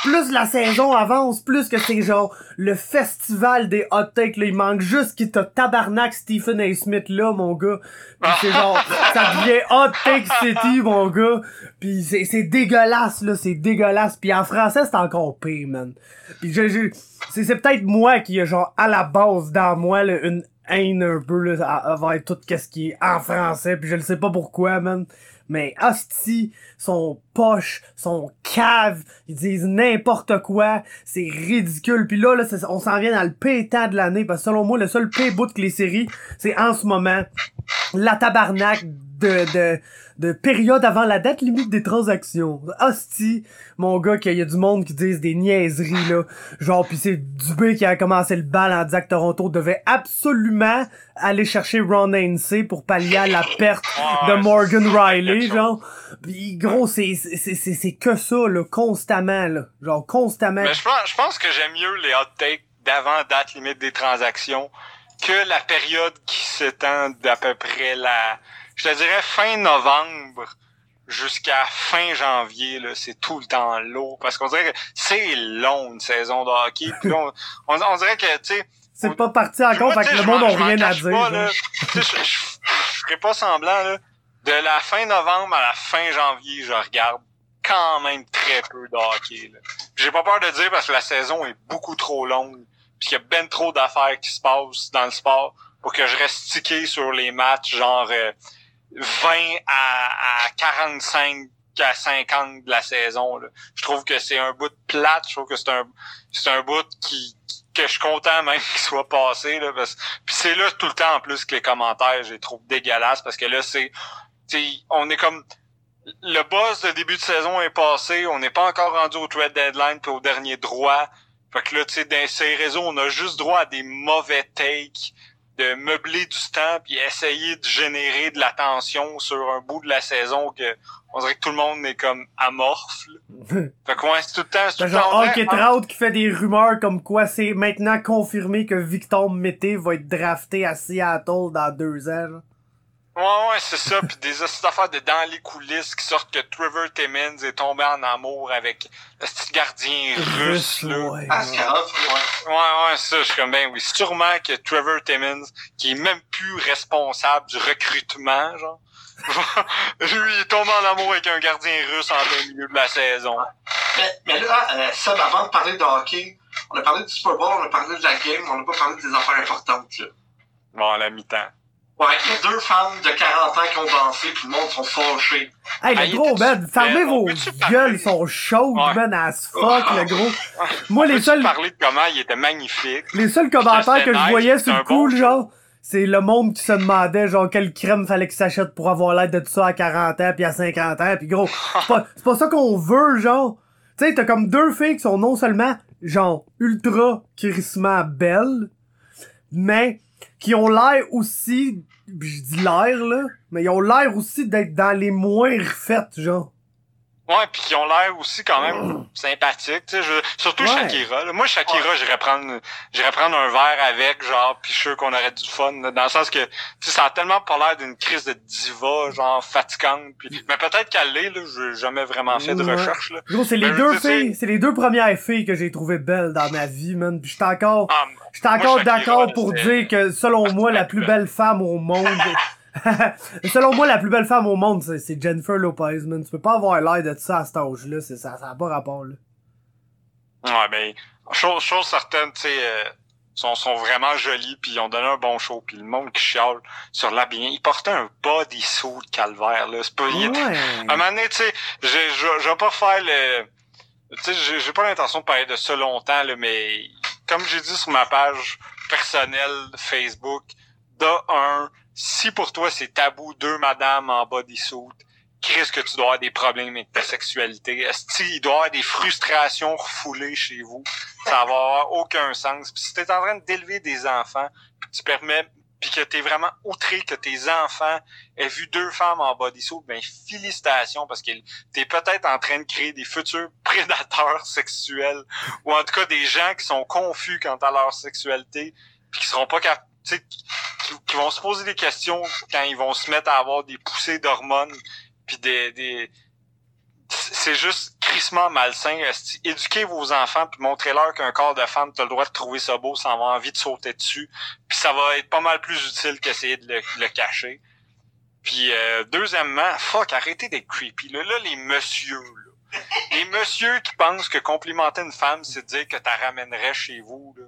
plus la saison avance plus que c'est genre le festival des hot takes là il manque juste qu'il t'a tabarnak Stephen A. Smith là mon gars. Puis c'est genre ça devient hot take city mon gars. Puis c'est c'est dégueulasse là c'est dégueulasse. Puis en français c'est encore pire man. Puis je, c'est c'est peut-être moi qui a genre à la base dans moi là, une haine un peu là envers tout qu'est-ce qui est en français puis je ne sais pas pourquoi man mais hostie, son poche, son cave, ils disent n'importe quoi, c'est ridicule. Puis là, là on s'en vient dans le pétant de l'année, parce que selon moi, le seul pay bout que les séries, c'est en ce moment la tabarnak de, de, de période avant la date limite des transactions. Hostie, mon gars, qu'il y a du monde qui disent des niaiseries, là. Genre, pis c'est Dubé qui a commencé le bal en disant que Toronto devait absolument aller chercher Ron Hainsey pour pallier à la perte de Morgan Riley, genre. Pis gros, c'est, c'est, c'est, c'est que ça, là, constamment, là. Genre, constamment. Mais je pense, je pense que j'aime mieux les hot takes d'avant date limite des transactions que la période qui s'étend d'à peu près la je te dirais fin novembre jusqu'à fin janvier, là, c'est tout le temps lourd. Parce qu'on dirait que c'est long une saison de hockey. Puis on, on, dirait que, tu sais. C'est pas parti encore, fait que le monde n'a rien à dire. Pas, je, je, ferai pas semblant, là. De la fin novembre à la fin janvier, je regarde quand même très peu de hockey. J'ai pas peur de dire parce que la saison est beaucoup trop longue. Puis qu'il y a ben trop d'affaires qui se passent dans le sport pour que je reste stické sur les matchs genre euh, 20 à, à 45 à 50 de la saison. Là. Je trouve que c'est un bout de plate. Je trouve que c'est un c'est un bout qui que je suis content même qu'il soit passé. Là, parce, puis c'est là tout le temps en plus que les commentaires, je les trouve dégueulasses parce que là, c'est. On est comme. Le boss de début de saison est passé, on n'est pas encore rendu au trade deadline puis au dernier droit. Fait que là, tu sais, dans ces réseaux, on a juste droit à des mauvais takes de meubler du temps puis essayer de générer de l'attention sur un bout de la saison que on dirait que tout le monde est comme amorphe. fait que ouais, c'est tout le temps. C'est genre Hulk Trout qui fait des rumeurs comme quoi c'est maintenant confirmé que Victor Mété va être drafté à Seattle dans deux ans. Ouais, ouais, c'est ça. Puis des affaires de dans les coulisses qui sortent que Trevor Timmons est tombé en amour avec le petit gardien russe, là. ouais. Ah, c'est grave, ouais. Ouais, ouais, ça, je suis comme, ben oui, sûrement que Trevor Timmons, qui est même plus responsable du recrutement, genre, lui, il tombe en amour avec un gardien russe en plein milieu de la saison. Mais, mais là, euh, Seb, avant de parler de hockey, on a parlé du Super Bowl, on a parlé de la game, on n'a pas parlé des affaires importantes, là. Bon, à la mi-temps. Ouais, il y a deux femmes de 40 ans qui ont dansé, puis le monde sont fâchés. Hey, le gros, man, fermez vos gueules, ils sont chaudes, Ouais. man, as fuck, le gros. Moi, les seuls, parler de comment il était magnifique? les seuls commentaires que je voyais c'est sur le coup, bon genre, c'est le monde qui se demandait, genre, quelle crème fallait qu'il s'achète pour avoir l'aide de tout ça à 40 ans, puis à 50 ans, puis gros, c'est pas, c'est pas ça qu'on veut, genre. Tu sais, t'as comme deux filles qui sont non seulement, genre, ultra crissement belles, mais qui ont l'air aussi, je dis l'air, là, mais ils ont l'air aussi d'être dans les moins refaites, genre. Ouais, puis qui ont l'air aussi quand même sympathiques, tu sais, je- surtout Ouais. Shakira. là. Moi, Shakira, j'irais prendre, j'irais prendre un verre avec, genre, puis je suis sûr qu'on aurait du fun, là, dans le sens que, tu sais, ça a tellement pas l'air d'une crise de diva, genre, fatigante, puis, mais peut-être qu'elle l'est, là, j'ai jamais vraiment fait de Ouais. recherche, là. Gros, c'est les deux filles, c'est les deux premières filles que j'ai trouvées belles dans ma vie, man. Puis j'étais encore, Ah, j'étais encore d'accord pour dire que selon moi, la plus belle femme au monde, selon moi, la plus belle femme au monde, c'est, Jennifer Lopez, man. Tu peux pas avoir l'air de ça à cet âge-là, c'est ça, ça a pas rapport, là. Ouais, ben, chose, chose certaine, tu sais, euh, sont, sont vraiment jolis, puis ils ont donné un bon show, puis le monde qui chiale sur l'habillement, ils portaient un bodysuit de calvaire, là, c'est pas... Ouais. À un moment donné, tu sais, je, je, je vais pas faire le... Tu sais, j'ai- j'ai pas l'intention de parler de ça longtemps, là, mais comme j'ai dit sur ma page personnelle Facebook, de un, si pour toi c'est tabou, deux madames en bodysuit, qu'est-ce que tu dois avoir des problèmes avec ta sexualité? Est-ce qu'il doit avoir des frustrations refoulées chez vous? Ça va avoir aucun sens. Puis si t'es en train d'élever des enfants, tu permets, puis que t'es vraiment outré que tes enfants aient vu deux femmes en bodysuit, ben félicitations parce que t'es peut-être en train de créer des futurs prédateurs sexuels ou en tout cas des gens qui sont confus quant à leur sexualité puis qui seront pas capables qui, qui- vont se poser des questions quand ils vont se mettre à avoir des poussées d'hormones puis des, des c'est juste crissement malsain. Éduquez vos enfants puis montrez-leur qu'un corps de femme, t'as le droit de trouver ça beau sans avoir envie de sauter dessus. Puis ça va être pas mal plus utile qu'essayer de le, le cacher. Puis euh, deuxièmement, fuck, arrêtez d'être creepy. Là, là les messieurs, là. Les messieurs qui pensent que complimenter une femme, c'est dire que t'as ramènerais chez vous. Là.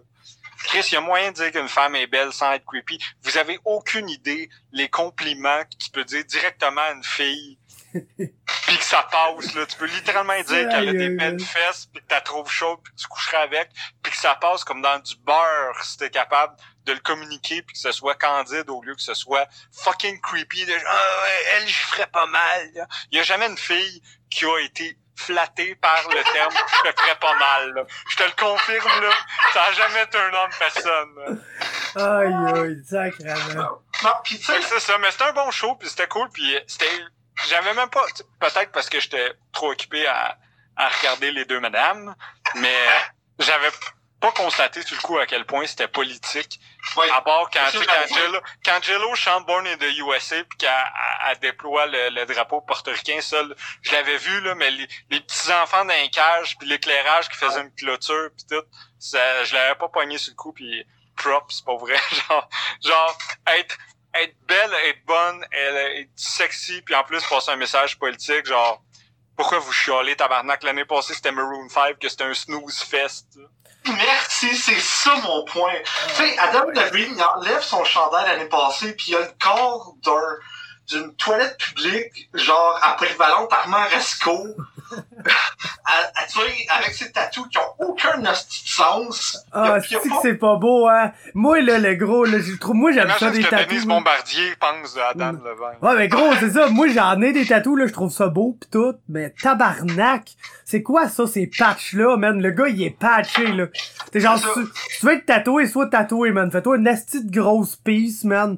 Chris, il y a moyen de dire qu'une femme est belle sans être creepy. Vous avez aucune idée les compliments que tu peux dire directement à une fille puis que ça passe là tu peux littéralement dire qu'elle a des belles fesses puis que la trouves chaude puis que tu coucherais avec puis que ça passe comme dans du beurre si t'es capable de le communiquer puis que ce soit candide au lieu que ce soit fucking creepy de ah elle j'y ferais pas mal là. il y a jamais une fille qui a été flattée par le terme je te ferais pas mal là. je te le confirme là ça a jamais été un homme personne là. Aïe, aïe, sacrément. Non, pis tu c'est ça, mais c'était un bon show, puis c'était cool, puis c'était... J'avais même pas... tu- Peut-être parce que j'étais trop occupé à, à regarder les deux madames, mais j'avais pas constaté sur le coup à quel point c'était politique. À part quand, C'est tu sais, sûr, quand, Jello, chante Born in the USA puis qu'elle elle- elle déploie le, le drapeau portoricain, là, je l'avais vu, là, mais les, les petits-enfants d'un cage puis l'éclairage qui faisait une clôture puis tout, ça, je l'avais pas pogné sur le coup puis props, c'est pas vrai. genre, genre, être, être belle, être bonne, être sexy puis en plus passer un message politique, genre, pourquoi vous chialez, tabarnak? L'année passée, c'était Maroon 5, que c'était un snooze fest. là. Merci, c'est ça mon point. Tu sais, Adam Levine, enlève son chandail l'année passée, puis il a le corps d'un d'une toilette publique, genre à Polyvalente Armand Resco, à, à, tu vois, avec ses tatous qui ont aucun hostie de sens. Ah, c'est que pas- c'est pas beau, hein? Moi, là, le gros, là, je trouve, moi, j'aime ça des tatous. Denise. Bombardier pense de Adam Mm. Levine. Ouais, mais gros, c'est ça. Moi, j'en ai des tatous, là, je trouve ça beau pis tout. Mais tabarnak, c'est quoi ça, ces patchs-là, man? Le gars, il est patché, là. T'es genre, si tu, tu veux être tatoué, sois tatoué, man. Fais-toi une asti de grosse piece, man.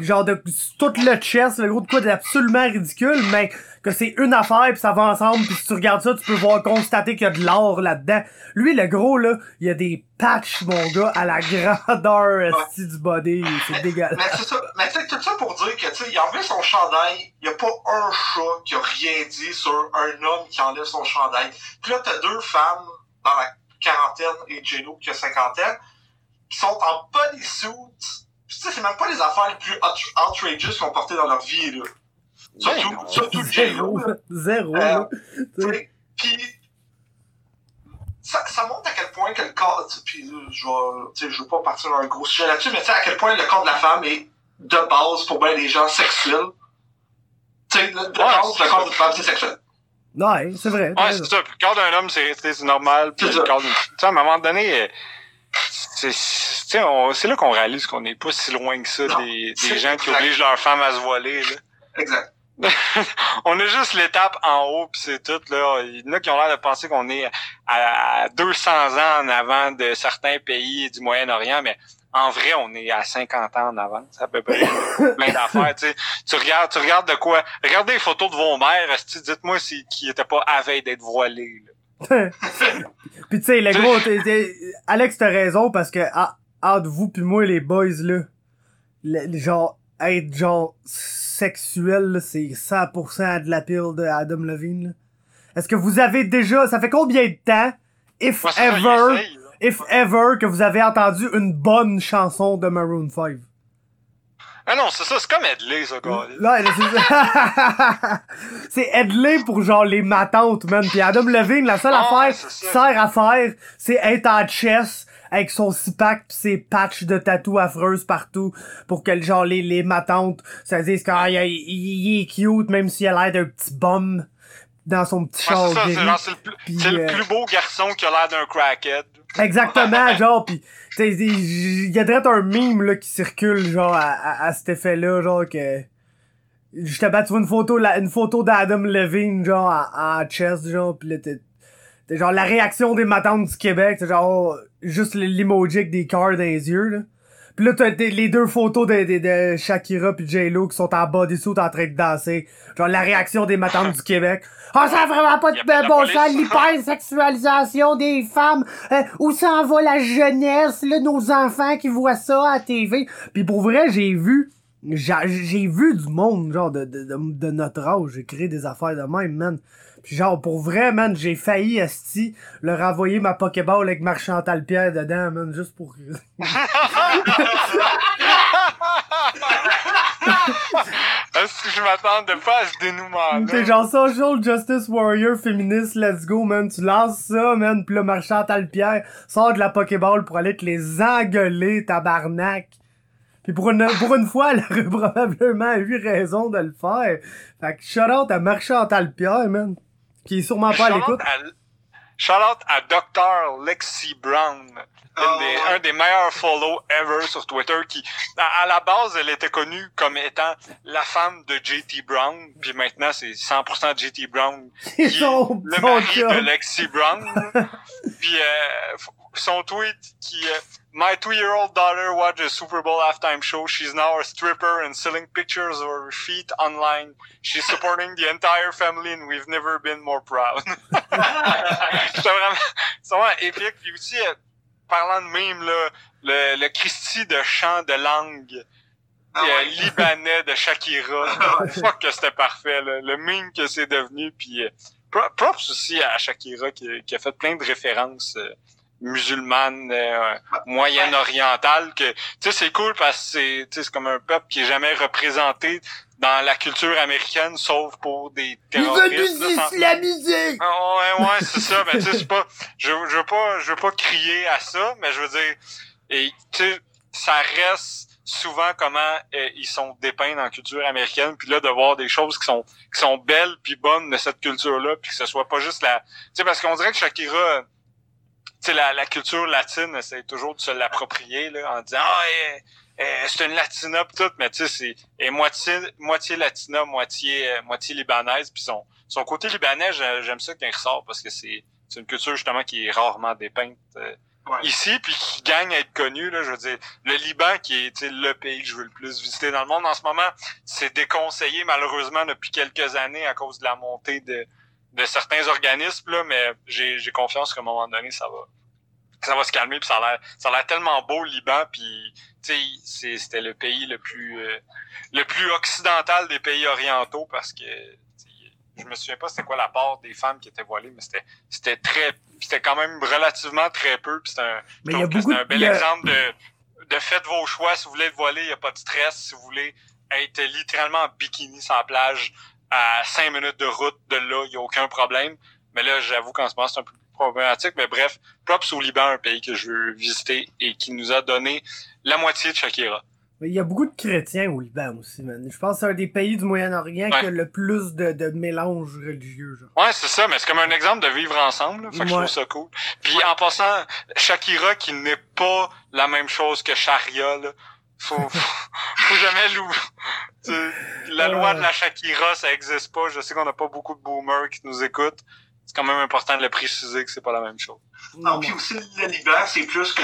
Genre de tout le chest, le gros de quoi d'absolument ridicule, mais que c'est une affaire puis ça va ensemble puis si tu regardes ça, tu peux voir constater qu'il y a de l'or là-dedans. Lui, le gros, là, il y a des patchs, mon gars, à la grandeur esti, du body. C'est dégueulasse. Mais c'est ça, mais tu sais, tout ça pour dire que, tu sais, il a enlevé son chandail, il y a pas un chat qui a rien dit sur un homme qui enlève son chandail. Puis là, t'as deux femmes dans la quarantaine et J-Lo qui a cinquantaine, qui sont en bodysuit. Tu sais, c'est même pas les affaires les plus out- outrageous qu'ils ont portées dans leur vie, là. Surtout, surtout Zéro, zéro, Euh, là. Tu sais, Puis ça, ça montre à quel point que le corps, puis là, je vais, tu sais, je veux pas partir dans un gros sujet là-dessus, mais tu sais à quel point le corps de la femme est de base pour bien les gens sexuel. Tu sais, le- de base, c'est le corps ça. d'une femme c'est sexuel. Ouais, c'est vrai. Ouais, c'est ça. Puis le corps d'un homme, c'est normal. Puis le corps d'une. Tu sais, à un moment donné, euh, c'est c'est- tu sais, on- c'est là qu'on réalise qu'on n'est pas si loin que ça Non, des, des gens qui exact. obligent leurs femmes à se voiler. Là. Exact. on a juste l'étape en haut, puis c'est tout. Là. Il y en a qui ont l'air de penser qu'on est à, à 200 ans en avant de certains pays du Moyen-Orient, mais en vrai, on est à 50 ans en avant. C'est à peu près plein d'affaires. Tu sais. Tu regardes, tu regardes de quoi? Regardez les photos de vos mères. Dites-moi si, qui n'étaient pas à veille d'être voilés. Puis tu sais, le gros, Alex, t'as raison parce que ah, entre vous puis moi, les boys, là, le genre, être genre sexuel, c'est 100% de la pile de Adam Levine. Est-ce que vous avez déjà, ça fait combien de temps, if Moi, ever, essaye, if ever, que vous avez entendu une bonne chanson de Maroon 5? Ah non, c'est ça, c'est comme Edley, ça, gars. Là, c'est c'est Edley pour genre les matantes, man. Puis Adam Levine, la seule Ah, affaire sert à faire, c'est être en chess avec son six-pack pis ses patchs de tatou affreuses partout pour que genre les, les matantes se disent qu'il il est cute même s'il a l'air d'un petit bum dans son petit Ouais, char c'est le, plus, le beau garçon qui a l'air d'un crackhead. Exactement, genre, pis il y a direct un meme là qui circule genre à, à, à cet effet-là, genre que justement tu vois une photo la, une photo d'Adam Levine genre en, en chest genre pis là genre la réaction des matantes du Québec, c'est genre oh, juste l'emoji des cœurs dans les yeux là. Pis là, t'as les deux photos de, de, de Shakira pis J-Lo qui sont en bodysuit en train de danser. Genre la réaction des matantes du Québec. Ah, ça a vraiment pas de bon sens, l'hypersexualisation des femmes. Euh, où s'en va la jeunesse, là, nos enfants qui voient ça à TV. Puis pour vrai, j'ai vu, j'ai j'ai vu du monde, genre, de, de, de, de notre âge, j'ai créé des affaires de même, man. Puis genre, pour vrai, man, j'ai failli, esti, leur envoyer ma Pokéball avec Marchantal Pierre dedans, man, juste pour... Est-ce que je m'attendais pas à ce dénouement-là? T'es genre Social Justice Warrior féministe, let's go, man. Tu lances ça, man. Pis là, Marchantal Pierre sort de la Pokéball pour aller te les engueuler, tabarnak. Puis pour une, pour une fois, elle aurait probablement eu raison de le faire. Fait que shout out à Marchantal Pierre, man. Qui est sûrement pas à l'écoute. Shout out à Dr. Lexi Brown. Une Oh, des- ouais. Un des meilleurs follow ever sur Twitter qui, à, à la base, elle était connue comme étant la femme de JT Brown, puis maintenant c'est 100% JT Brown qui est Son- le son mari de Lexi Brown. puis euh, son tweet qui euh, My two-year-old daughter watched a Super Bowl halftime show. She's now a stripper and selling pictures of her feet online. She's supporting the entire family and we've never been more proud. C'était vraiment, c'est vraiment épique. Puis aussi, euh, parlant de meme, là, le, le Christy de chant de langue Ah euh, ouais. libanais de Shakira. Fuck que c'était parfait, là. le meme que c'est devenu. Puis euh, pro- props aussi à Shakira qui, qui a fait plein de références euh, musulmanes, euh, moyen-orientales. Que tu sais, c'est cool parce que c'est, tu sais, c'est comme un peuple qui est jamais représenté dans la culture américaine, sauf pour des terroristes. là, sans- islamiser! ah, ouais, ouais, c'est ça. Mais tu sais, c'est pas, je, je veux pas, je veux pas crier à ça, mais je veux dire, et tu sais, ça reste souvent comment euh, ils sont dépeints dans la culture américaine, puis là de voir des choses qui sont qui sont belles puis bonnes de cette culture-là, puis que ce soit pas juste la, tu sais, parce qu'on dirait que Shakira, sais, la, la culture latine, c'est toujours de se l'approprier là, en disant ah eh, eh, c'est une latina pis tout, mais tu sais, c'est moitié moitié latina, moitié euh, moitié libanaise, puis son son côté libanais, j'ai- j'aime ça qu'il ressort parce que c'est c'est une culture justement qui est rarement dépeinte euh, ici, puis qui gagne à être connu, là, je veux dire, le Liban, qui est le pays que je veux le plus visiter dans le monde en ce moment, c'est déconseillé malheureusement depuis quelques années à cause de la montée de, de certains organismes, là, mais j'ai, j'ai confiance qu'à un moment donné, ça va ça va se calmer puis ça a l'air ça a l'air tellement beau le Liban puis tu sais c'était le pays le plus euh, le plus occidental des pays orientaux parce que je me souviens pas c'était quoi la part des femmes qui étaient voilées mais c'était c'était très c'était quand même relativement très peu puis c'était un, un bel exemple de de faites vos choix si vous voulez être voilé il y a pas de stress si vous voulez être littéralement en bikini la plage à cinq minutes de route de là il y a aucun problème mais là j'avoue qu'en ce moment c'est un peu problématique, mais bref, props au Liban, un pays que je veux visiter et qui nous a donné la moitié de Shakira. Il y a beaucoup de chrétiens au Liban aussi, man. Je pense que c'est un des pays du Moyen-Orient qui a le plus de, de mélange religieux. Genre. Ouais, c'est ça, mais c'est comme un exemple de vivre ensemble. Là. Fait que je trouve ça cool. Puis en passant, Shakira qui n'est pas la même chose que Sharia, là. Faut, faut, jamais louer. La loi de la Shakira, ça existe pas. Je sais qu'on a pas beaucoup de boomers qui nous écoutent c'est quand même important de le préciser que c'est pas la même chose. Non, puis aussi le Liban, c'est plus que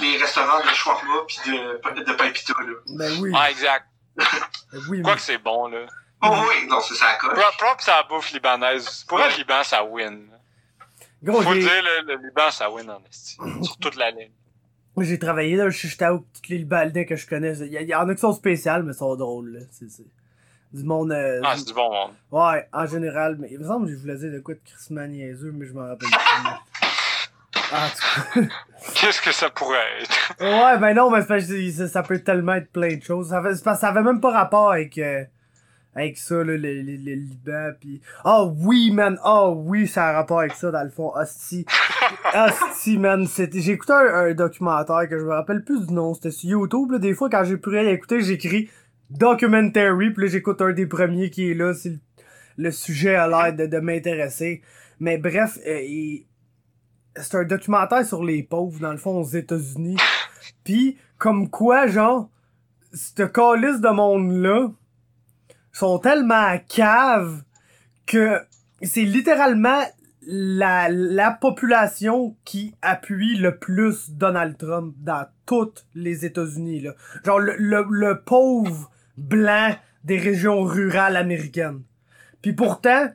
les restaurants de shawarma puis de, de pain pita, là. Ben oui. Ah, exact. ben oui, Quoi que c'est bon, là. Oh oui, non, c'est ça coche. Propre ça la bouffe libanaise. Pour le Liban, ça win. Gros, Faut dire, le, le, Liban, ça win en esti. sur toute la ligne. Moi, j'ai travaillé dans le Chichtaou, toutes les Libanais que je connais. Il y, en a qui sont spéciales, mais sont drôles, là. C'est, du monde. Euh, ah, c'est du bon monde. Ouais, en général. Mais il me semble que je voulais dire de quoi de Chris niaiseux, mais je m'en rappelle plus. ah, Qu'est-ce que ça pourrait être? ouais, ben non, mais ça, ça peut tellement être plein de choses. Ça, fait, ça avait même pas rapport avec. Euh, avec ça, là, le, le, le Liban, pis... Oh oui, man! Oh oui, ça a rapport avec ça, dans le fond. Hostie. Hostie, man. J'ai écouté un, documentaire que je me rappelle plus du nom. C'était sur YouTube, là. Des fois, quand j'ai pu rien écouter, j'écris documentary, puis là j'écoute un des premiers qui est là, si le, sujet a l'air de, de m'intéresser. Mais bref, euh, c'est un documentaire sur les pauvres, dans le fond, aux États-Unis. Puis, comme quoi, genre, cette calice de monde-là sont tellement cave que c'est littéralement la, la population qui appuie le plus Donald Trump dans toutes les États-Unis. Là. Genre, le, le, le pauvre blanc des régions rurales américaines. Puis pourtant,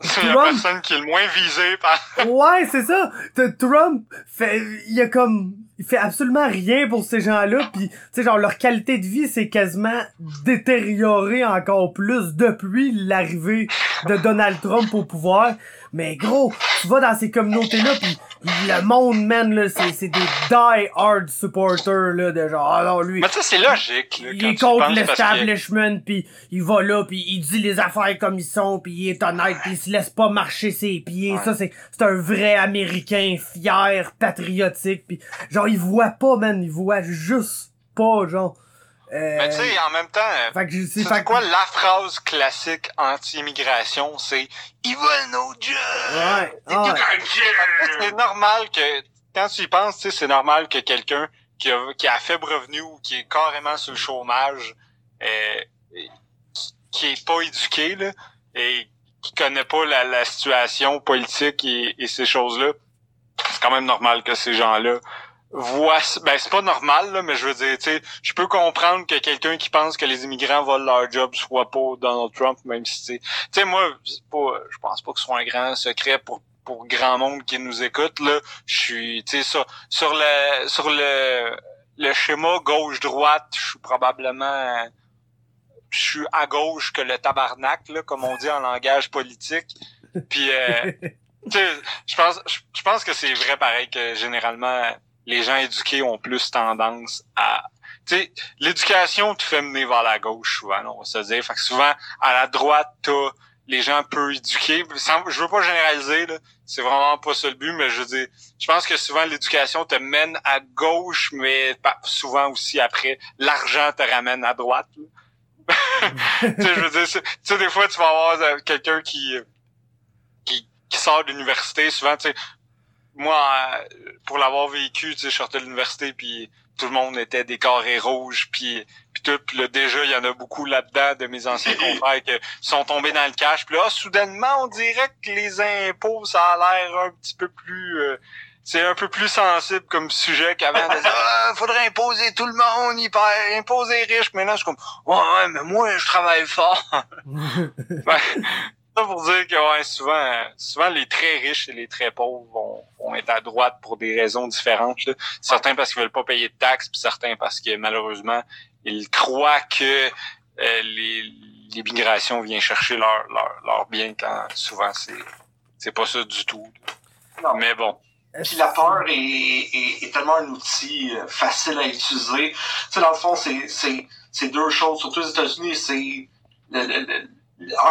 c'est la personne qui est le moins visée par... ouais, c'est ça. Trump fait, il a comme, il fait absolument rien pour ces gens-là, puis tu sais genre leur qualité de vie s'est quasiment détériorée encore plus depuis l'arrivée de Donald Trump au pouvoir. Mais gros, tu vas dans ces communautés-là, pis le monde, man, là, c'est, c'est des die-hard supporters, là, de genre, alors lui... Mais ça, c'est logique, là, Il est contre l'establishment, pis il va là, pis il dit les affaires comme ils sont, pis il est honnête, pis il se laisse pas marcher ses pieds. Ça, c'est, c'est un vrai Américain fier, patriotique, pis genre, il voit pas, man, il voit juste pas, genre... Euh, mais tu sais, en même temps, c'est quoi la phrase classique anti-immigration? C'est « Ils veulent nos jobs! Ouais. C'est normal que, quand tu y penses, c'est normal que quelqu'un qui a, qui a faible revenu ou qui est carrément sur le chômage, euh, qui est pas éduqué, là, et qui connaît pas la, la situation politique et, et ces choses-là, c'est quand même normal que ces gens-là voit ben c'est pas normal là, mais je veux dire tu sais je peux comprendre que quelqu'un qui pense que les immigrants volent leur job soit pas Donald Trump même si tu sais. Moi pas je pense pas que ce soit un grand secret pour pour grand monde qui nous écoute là. Je suis tu sais sur sur le sur le le schéma gauche droite je suis probablement je suis à gauche que le tabarnak là comme on dit en langage politique. Puis euh, tu sais je pense je pense que c'est vrai pareil que généralement les gens éduqués ont plus tendance à l'éducation te fait mener vers la gauche souvent, on va se dire. Fait que souvent, à la droite, t'as les gens peu éduqués. Je veux pas généraliser, là. C'est vraiment pas ça le but, mais je veux dire, je pense que souvent l'éducation te mène à gauche, mais souvent aussi après, l'argent te ramène à droite. je veux dire, tu sais, des fois, tu vas avoir euh, quelqu'un qui, qui, qui sort d'université, souvent, tu sais, moi, pour l'avoir vécu, tu sais, je sortais de l'université, puis tout le monde était des carrés rouges, puis, puis tout, puis là, déjà, il y en a beaucoup là-dedans de mes anciens confrères qui sont tombés dans le cash. Puis là, soudainement, on dirait que les impôts, ça a l'air un petit peu plus... Euh, c'est un peu plus sensible comme sujet qu'avant de dire ah, faudrait imposer tout le monde, hyper, imposer les riches. Mais là, je suis comme ouais, ouais, mais moi, je travaille fort. ben, ça pour dire que ouais, souvent, souvent les très riches et les très pauvres vont, vont être à droite pour des raisons différentes. Là. Certains parce qu'ils veulent pas payer de taxes, puis certains parce que malheureusement ils croient que euh, les l'immigration vient chercher leur, leur, leur bien quand souvent c'est c'est pas ça du tout. Non. Mais bon. Puis la peur est, est, est, tellement un outil euh, facile à utiliser. Tu sais, dans le fond, c'est deux choses. Surtout aux États-Unis, c'est le, le, le,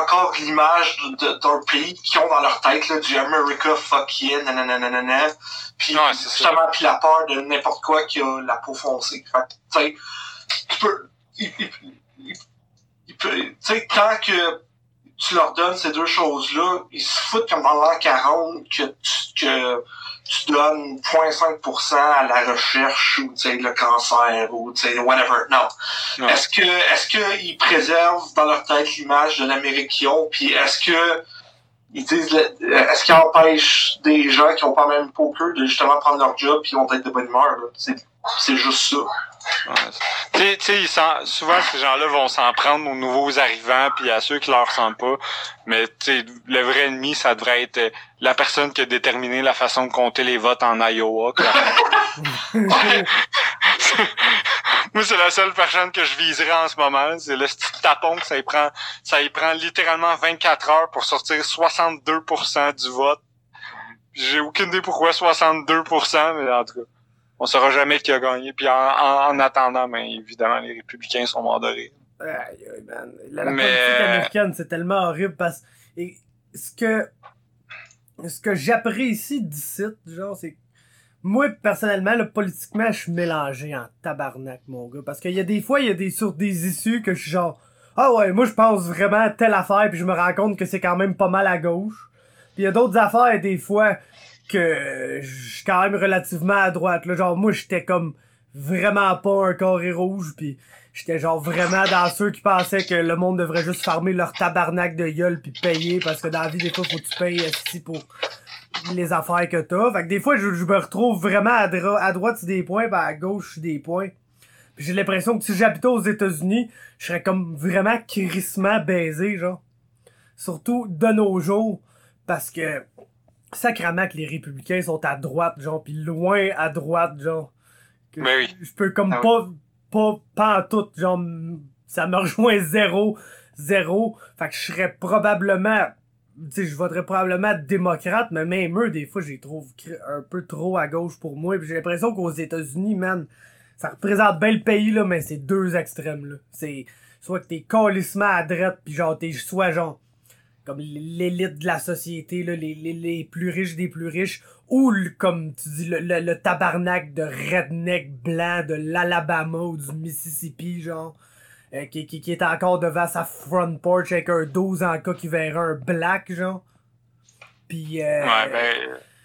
encore l'image d'un pays qui ont dans leur tête là, du America fuck yeah, nanana. Puis Ouais, c'est ça. justement, puis la peur de n'importe quoi qui a la peau foncée. Fait que, tu sais, tu peux... il- il- il- peut- Tu sais, quand que tu leur donnes ces deux choses-là, ils se foutent comme dans l'an 40 que tu, que tu donnes 0.5% à la recherche ou tu sais, le cancer ou tu sais, whatever. Non. Ouais. Est-ce que est-ce qu'ils préservent dans leur tête l'image de l'Amérique qu'ils ont, puis est-ce que ils disent est-ce qu'ils empêchent des gens qui ont pas même qu'eux de justement prendre leur job puis ils vont être de bonne humeur? là? C'est juste ça. Ouais. Tu sais- souvent ces gens-là vont s'en prendre aux nouveaux arrivants puis à ceux qui leur ressemblent pas. Mais tu sais, le vrai ennemi, ça devrait être euh, la personne qui a déterminé la façon de compter les votes en Iowa. Moi, c'est la seule personne que je viserais en ce moment. C'est le petit tapon que ça y prend. Ça y prend littéralement 24 heures pour sortir 62% du vote. J'ai aucune idée pourquoi 62%, mais en tout cas, on saura jamais qui a gagné. Puis en, en, en attendant, ben, évidemment, les républicains sont morts de rire. Aïe, aïe, man. La, la Mais- politique américaine, c'est tellement horrible parce et ce que ce que j'apprécie d'ici, genre, c'est moi personnellement, là, politiquement, je suis mélangé en tabarnak, mon gars, parce qu'il y a des fois, il y a des sur des issues que je suis genre ah ouais, moi je pense vraiment à telle affaire puis je me rends compte que c'est quand même pas mal à gauche. Puis il y a d'autres affaires des fois que je suis quand même relativement à droite. Là, genre moi j'étais comme vraiment pas un carré rouge puis j'étais genre vraiment dans ceux qui pensaient que le monde devrait juste farmer leur tabarnak de gueule puis payer parce que dans la vie des fois faut que tu payes esti, pour les affaires que t'as. Fait que des fois je, me retrouve vraiment à, à droite sur des points pis à gauche sur des points. Puis j'ai l'impression que si j'habitais aux États-Unis, je serais comme vraiment crissement baisé, genre. Surtout de nos jours, parce que sacrément que les républicains sont à droite, genre, pis loin à droite, genre. Que Mais oui. Je peux comme Ah oui. pas, pas, pas en tout, genre, ça me rejoint zéro, zéro. Fait que je serais probablement, tu sais, je voterais probablement démocrate, mais même eux, des fois, je les trouve un peu trop à gauche pour moi. Puis j'ai l'impression qu'aux États-Unis, man, ça représente bien le pays, là, mais c'est deux extrêmes, là. C'est soit que t'es calissement à droite, puis genre, t'es soit genre, comme l'élite de la société, là, les, les, les plus riches des plus riches, ou le- comme tu dis, le, le, le tabarnak de redneck blanc de l'Alabama ou du Mississippi, genre, euh, qui, qui, qui est encore devant sa front porch avec un 12 en cas qui verrait un black, genre. Puis, euh, Ouais, ben,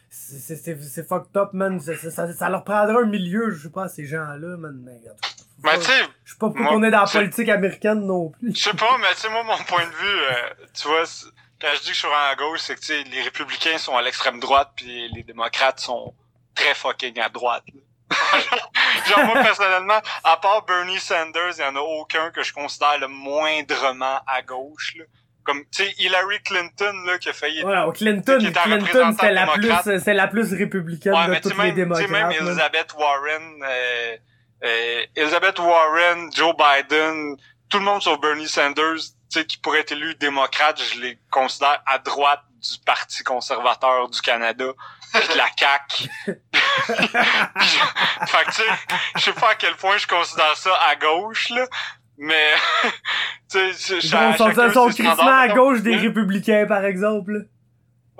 c'est- c'est c'est- c'est fucked up, man. Ça, ça, ça, ça leur prendra un milieu, je sais pas, à ces gens-là, man. Mais, pas- tu sais, je sais pas pourquoi on est dans la c'est- politique américaine non plus. Je sais pas, mais tu sais, moi, mon point de vue, euh, tu vois, c'est- quand je dis que je suis à gauche, c'est que, tu sais, les républicains sont à l'extrême droite, puis les, démocrates sont très fucking à droite. Genre, moi, personnellement, à part Bernie Sanders, il y en a aucun que je considère le moindrement à gauche, là. Comme, tu sais, Hillary Clinton, là, qui a failli... Ouais, Clinton, Clinton, c'était la plus, c'est la plus républicaine Ouais, de mais toutes sais, les même, démocrates. même. Elizabeth Warren, euh, euh, Elizabeth Warren, Joe Biden, tout le monde sauf Bernie Sanders, tu sais, qui pourrait être élu démocrate, je les considère à droite du Parti conservateur du Canada, puis de la CAQ. fait que, tu sais, je sais pas à quel point je considère ça à gauche, là, mais, tu sais, Ils sont, crissement standards, à gauche des républicains, par exemple.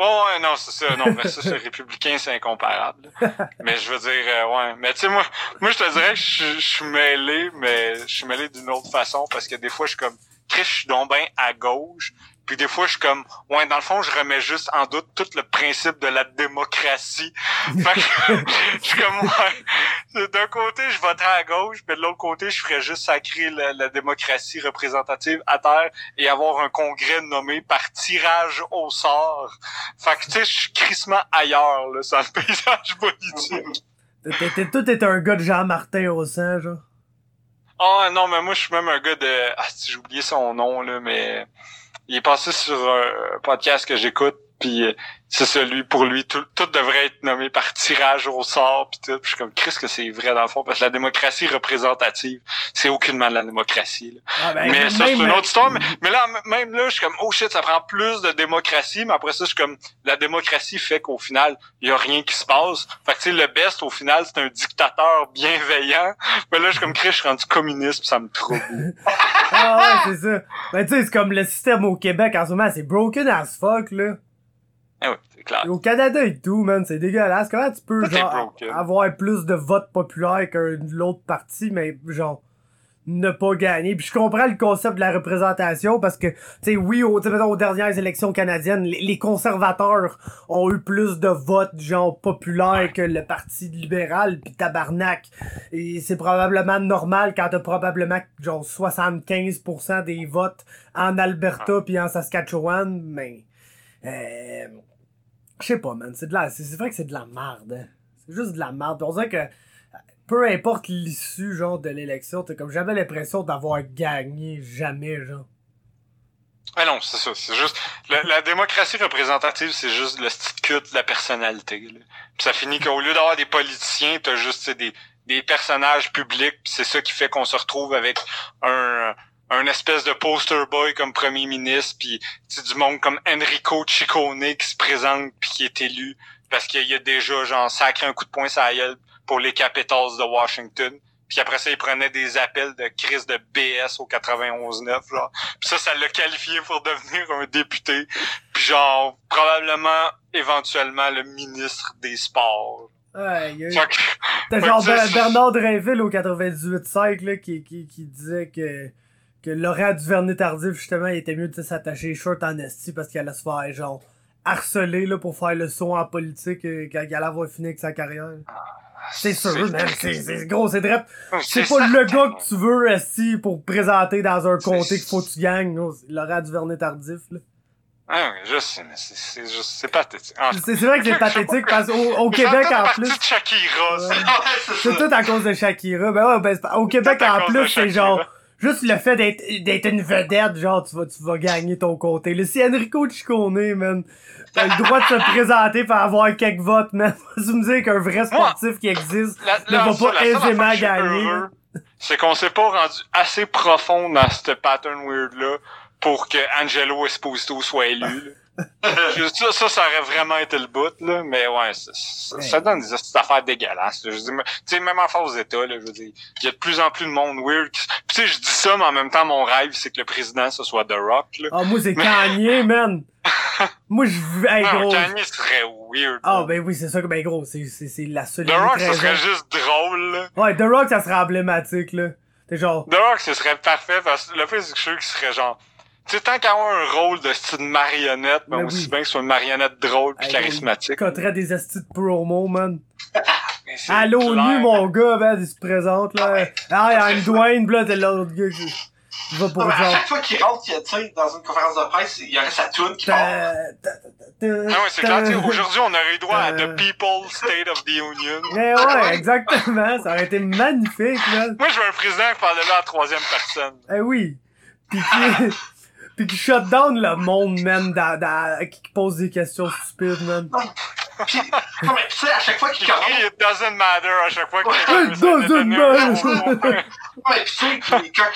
Là. Ouais, non, c'est ça. Non, mais ça, c'est républicain, c'est incomparable. mais je veux dire, euh, ouais. Mais tu sais, moi, moi, je te dirais que je, je suis mêlé, mais je suis mêlé d'une autre façon parce que des fois, je suis comme, Chris, je suis donc à gauche. Puis des fois, je suis comme, ouais, dans le fond, je remets juste en doute tout le principe de la démocratie. fait que, je suis comme, ouais, d'un côté, je voterais à gauche, puis de l'autre côté, je ferais juste sacrer la, la, démocratie représentative à terre et avoir un congrès nommé par tirage au sort. Fait que, tu sais, je suis crissement ailleurs, là, sur le paysage politique. T'es, tout est un gars de Jean-Martin au sang, genre? Ah oh, non, mais moi je suis même un gars de. Ah, j'ai oublié son nom là, mais il est passé sur un podcast que j'écoute, puis euh, c'est celui pour lui tout, tout, devrait être nommé par tirage au sort puis tout. Puis je suis comme Chris que c'est vrai dans le fond parce que la démocratie représentative, c'est aucunement de la démocratie. Là. Ah ben, mais ça c'est une autre histoire. Mais, là même là, je suis comme oh shit, ça prend plus de démocratie. Mais après ça, je suis comme la démocratie fait qu'au final, il y a rien qui se passe. Fait que tu sais le best au final, c'est un dictateur bienveillant. Mais là, je suis comme Chris, je suis rendu communiste, ça me trouble. ah ouais, c'est ça. Mais tu sais, c'est comme le système au Québec en ce moment, c'est broken as fuck là. Eh oui, c'est clair. au Canada et tout, man, c'est dégueulasse. Comment tu peux, genre, avoir plus de votes populaires que l'autre parti, mais genre, ne pas gagner? Puis je comprends le concept de la représentation parce que, tu sais, oui, au, aux dernières élections canadiennes, les, conservateurs ont eu plus de votes, genre, populaires que le Parti libéral, puis tabarnak. Et c'est probablement normal quand t'as probablement, genre, 75% des votes en Alberta puis en Saskatchewan, mais... Euh, je sais pas, man. C'est de la. C'est vrai que c'est de la merde. Hein. C'est juste de la merde. On dirait que peu importe l'issue, genre, de l'élection, t'as comme jamais l'impression d'avoir gagné jamais, genre. Ah non, c'est ça. C'est juste. La, démocratie représentative, c'est juste le cut de la personnalité. Puis ça finit qu'au lieu d'avoir des politiciens, t'as juste des, des personnages publics. c'est ça qui fait qu'on se retrouve avec un un espèce de poster boy comme premier ministre, puis du monde comme Enrico Ciccone qui se présente puis qui est élu parce qu'il y a déjà genre sacré un coup de poing sur la gueule pour les Capitals de Washington. Puis après ça, il prenait des appels de crise de BS au 91-9, genre. Puis ça, ça l'a qualifié pour devenir un député. Puis genre, probablement, éventuellement, le ministre des Sports. Ouais, T'as genre Bernard Drinville au 98-5, là, qui, qui, qui disait que que Laurent Duvernay tardif justement il était mieux de s'attacher short en esti parce qu'il allait se faire genre harceler là pour faire le saut en politique euh, quand il allait avoir fini avec sa carrière. C'est sûr, man. C'est gros, c'est drôle. C'est pas le gars que tu veux, esti, pour présenter dans un comté qu'il faut que tu gagnes. Laurent Duvernay tardif, là. Ah oui, je sais, mais c'est juste, c'est pathétique. C'est vrai que c'est pathétique parce qu'au au Québec en plus. De Shakira, c'est tout à cause de Shakira. Ben ouais, ben, au Québec en plus, c'est genre, juste le fait d'être d'être une vedette, genre tu vas tu vas gagner ton côté. Là, si Enrico Ciccone, man, t'as le droit de se présenter pour avoir quelques votes, man. Tu me dire qu'un vrai sportif qui existe ne va pas aisément gagner. C'est qu'on s'est pas rendu assez profond dans ce pattern weird là pour que Angelo Esposito soit élu. ça, ça, ça aurait vraiment été le bout, là, mais ouais, ça, ça donne des affaires dégueulasses. Je dis, tu sais, même en face aux États, là, je veux dire, il y a de plus en plus de monde weird. tu sais, je dis ça, mais en même temps, mon rêve, c'est que le président, ce soit The Rock, là. Ah, moi, c'est Kanye, man! moi, je veux, hey, gros. Kanye serait weird. Ah, ben oui, c'est ça que, ben gros, c'est, c'est, c'est la seule The Rock, ça serait juste drôle, là. Ouais, The Rock, ça serait emblématique, là. T'es genre. The Rock, ce serait parfait parce que le fait, c'est que je suis sûr qu'il serait genre, tu sais, tant qu'à avoir un rôle de style marionnette, ben, aussi bien que ce soit une marionnette drôle pis charismatique. Contraire des astuces de promo, man. À l'ONU, mon gars, ben, il se présente, là. Ah, il y a une Dwayne, là, t'es l'autre gars qui... Va pour non, à chaque fois qu'il rentre, tu sais, dans une conférence de presse, il y aurait sa tune qui part. Ah ouais, c'est clair. Aujourd'hui, on aurait eu droit à The People's State of the Union. Mais ouais, exactement. Ça aurait été magnifique, là. Moi, je veux un président qui parle là en troisième personne. Eh oui. Pis qui, Pis qui shut down le monde, man, da, da, qui pose des questions stupides, man? Pis, tu sais, à chaque fois qu'il commence... It doesn't matter à chaque fois qu'il It doesn't matter! Ouais, pis tu sais, quand,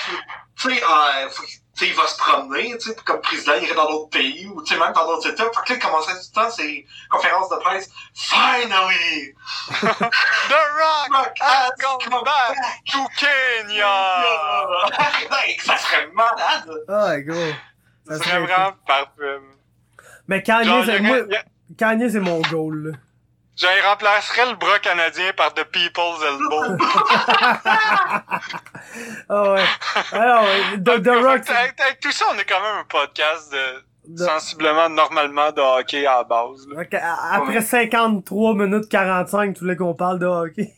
tu sais, euh, il va se promener, tu sais, comme président, il irait dans d'autres pays, ou tu sais, même dans d'autres états. Fait que là, il commencerait tout le temps ses conférences de presse. Finally! The Rock has come back to Kenya! ça serait malade! Ah, gros. Ça serait vraiment parfait. Mais Kanye, c'est moi... Kanye, c'est mon goal, là. J'en remplacerais le bras canadien par The People's Elbow. Ah ouais. Alors, ouais. The, The Rock, avec, avec tout ça, on est quand même un podcast de de- sensiblement normalement de hockey à la base. là. Après 53 minutes 45, tu voulais qu'on parle de hockey.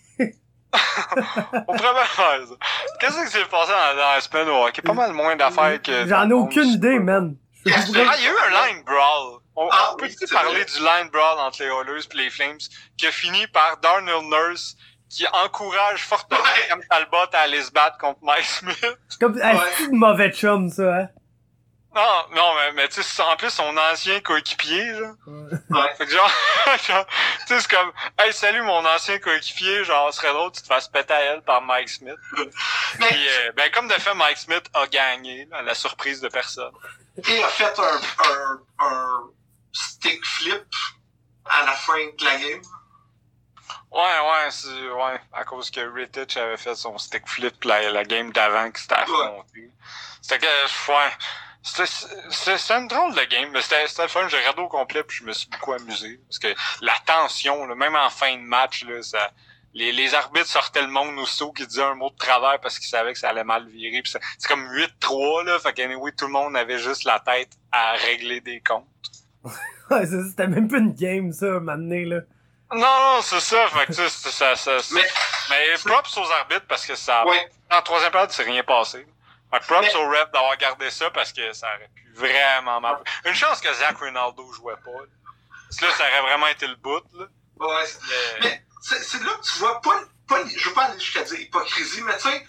On pourrait faire ça. Qu'est-ce qui s'est passé dans, dans la semaine au hockey? Pas mal moins d'affaires que... J'en ai aucune idée, man. Ah, il y a eu un line brawl. On, Ah, on peut oui, parler vrai. du line brawl entre les Oilers et les Flames qui a fini par Darnell Nurse qui encourage fortement Ouais. Cam Talbot à aller se battre contre Mike Smith? C'est comme un Ouais. petit mauvais chum, ça, hein. Non, non, mais, mais tu sais, c'est en plus son ancien coéquipier, là. Ouais. Fait que genre, genre, tu sais, c'est comme, hey, salut mon ancien coéquipier, genre, serait drôle que tu te fasses péter à elle par Mike Smith. Mais, Puis, euh, ben, comme de fait, Mike Smith a gagné, là, à la surprise de personne. et a fait un, un, un stick flip à la fin de la game. Ouais, ouais, c'est, ouais, à cause que Rittich avait fait son stick flip la, la game d'avant qui s'était affronté. C'était que, ouais, c'était, une drôle de game, mais c'était, c'était le fun, j'ai regardé au complet puis je me suis beaucoup amusé. Parce que la tension, là, même en fin de match, là, ça, les, les arbitres sortaient le monde aussitôt qui disait un mot de travers parce qu'ils savaient que ça allait mal virer. C'est comme 8-3, là, fait qu'anyway, tout le monde avait juste la tête à régler des comptes. Ouais, ça, c'était même pas une game, ça, un moment donné, là. Non, non, c'est ça, fait que tu sais, c'est- ça, ça, ça- Mais- mais, props aux arbitres parce que ça, Ouais. en troisième période, c'est rien passé. Props Mais- aux refs d'avoir gardé ça parce que ça aurait pu vraiment mal. Une chance que Zach Ronaldo jouait pas. Là. Parce que là, ça aurait vraiment été le bout, là. Ouais. Mais- Mais c'est c'est là que tu vois, pas, pas, je veux pas aller jusqu'à dire hypocrisie, mais tu sais,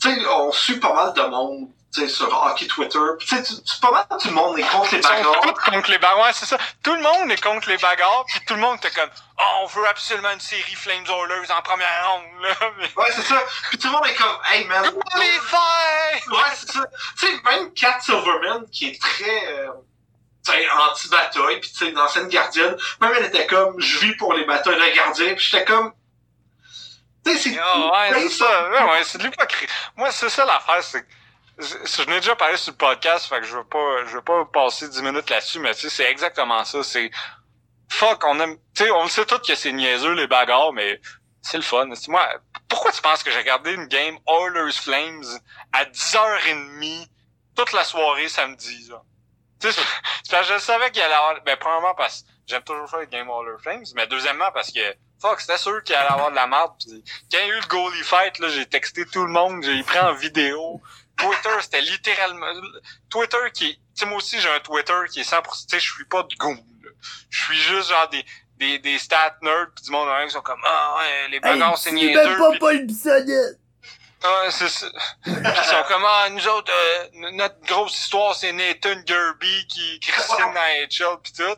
tu sais, on suit pas mal de monde, sur hockey Twitter. Puis Tu sais, tu- pas mal tout le monde est contre les bagarres. tous contre les bagarres. Ouais, c'est ça. Tout le monde est contre les bagarres, puis tout le monde était comme, oh, on veut absolument une série Flames Oilers en première ronde, là. Ouais, c'est ça. Puis tout le monde est comme, hey man. Les? Ouais, c'est ça. Tu sais, même Kat Silverman, qui est très, euh, tu sais, anti-bataille, puis tu sais, une ancienne gardienne, même elle était comme, je vis pour les batailles de gardiens, puis j'étais comme, tu sais, c'est... Ah, ouais, c'est ça. Ouais, ouais, c'est de l'hypocrisie. Moi, c'est ça l'affaire, c'est que je, n'ai déjà parlé sur le podcast, fait que je veux pas, je veux pas passer 10 minutes là-dessus, mais tu sais, c'est exactement ça. C'est fuck, on aime, tu sais, on le sait tous que c'est niaiseux les bagarres, mais c'est le fun. Moi, pourquoi tu penses que j'ai regardé une game Oilers Flames à 10h30 toute la soirée samedi, là? Tu sais, je savais qu'il allait avoir, ben, premièrement parce que j'aime toujours faire les game Oilers Flames, mais deuxièmement parce que fuck, c'était sûr qu'il allait avoir de la merde. Puis quand il y a eu le goalie fight, là, j'ai texté tout le monde, j'ai pris en vidéo. Twitter, c'était littéralement... Twitter qui... Tu sais, moi aussi, j'ai un Twitter qui est 100%... Tu sais, je suis pas de là. Je suis juste genre des, des, des stats nerds, pis du monde qui sont comme « Ah ouais, les bagarres, c'est c'est niaiseux. même pas puis- Paul Bissonnette! Ouais, c'est ça. Ils sont comme, ah, nous autres, euh, notre grosse histoire, c'est Nathan Gerby qui, dans HL pis tout.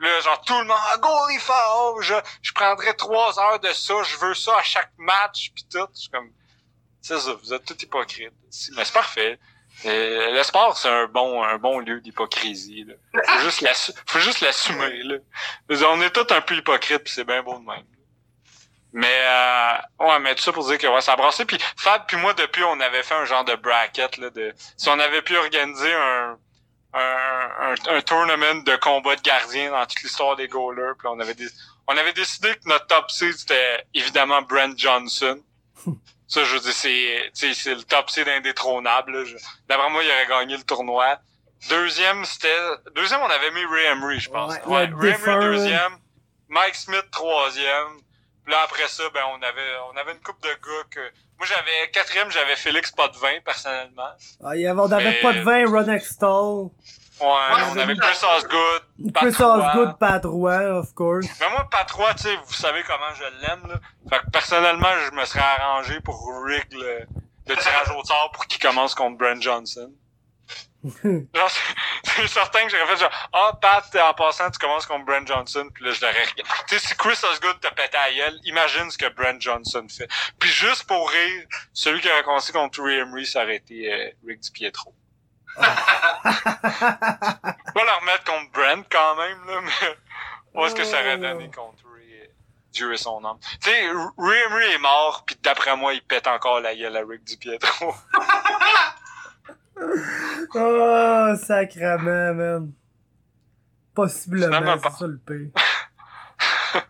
Là, genre, tout le monde, ah, goalie foul, je, je prendrais trois heures de ça, je veux ça à chaque match pis tout. Je suis comme, c'est ça, vous êtes tout hypocrites. Si- Mais c'est parfait. Euh, le sport, c'est un bon, un bon lieu d'hypocrisie. Faut juste faut juste l'assumer, On est tous un peu hypocrites pis c'est bien beau de même. Mais euh, ouais, mais tout ça pour dire que ouais, ça a brassé. Puis Fab puis moi, depuis, on avait fait un genre de bracket si on avait pu organiser un un, tournament de combat de gardiens dans toute l'histoire des goalers. Puis on avait dé- on avait décidé que notre top seed c'était évidemment Brent Johnson. Ça, je veux dire, c'est tu sais, c'est le top seed indétrônable. D'après moi, il aurait gagné le tournoi. Deuxième, c'était deuxième, on avait mis Ray Emery, je pense. Ouais, Ray Emery deuxième, Mike Smith troisième. Puis là, après ça, ben, on avait, on avait une coupe de gars que, moi, j'avais, quatrième, j'avais Félix Potvin, personnellement. Ah, il y avait, on avait Mais- pas de vin, Ron Extall, Ouais, on avait. Chris Osgood, Chris. Osgood, Pat Roy, of course. Mais moi, Patrois, tu sais, vous savez comment je l'aime, là. Fait que personnellement, je me serais arrangé pour rig le, le tirage au sort pour qu'il commence contre Brent Johnson. Genre, c'est- certain que j'aurais fait genre, ah, Pat, en passant, tu commences contre Brent Johnson, puis là, je l'aurais regardé. Tu sais, si Chris Osgood te pétait à la gueule, imagine ce que Brent Johnson fait. Puis juste pour rire, celui qui aurait commencé contre Ray Emery, ça aurait été euh, Rick DiPietro. On va le remettre contre Brent quand même, là, mais où est-ce que ça aurait donné contre Ray, Dieu et son âme? Tu sais, Ray Emery est mort, puis d'après moi, il pète encore la gueule à Rick DiPietro. Oh, sacrement, man. Possiblement, c'est ça le pire.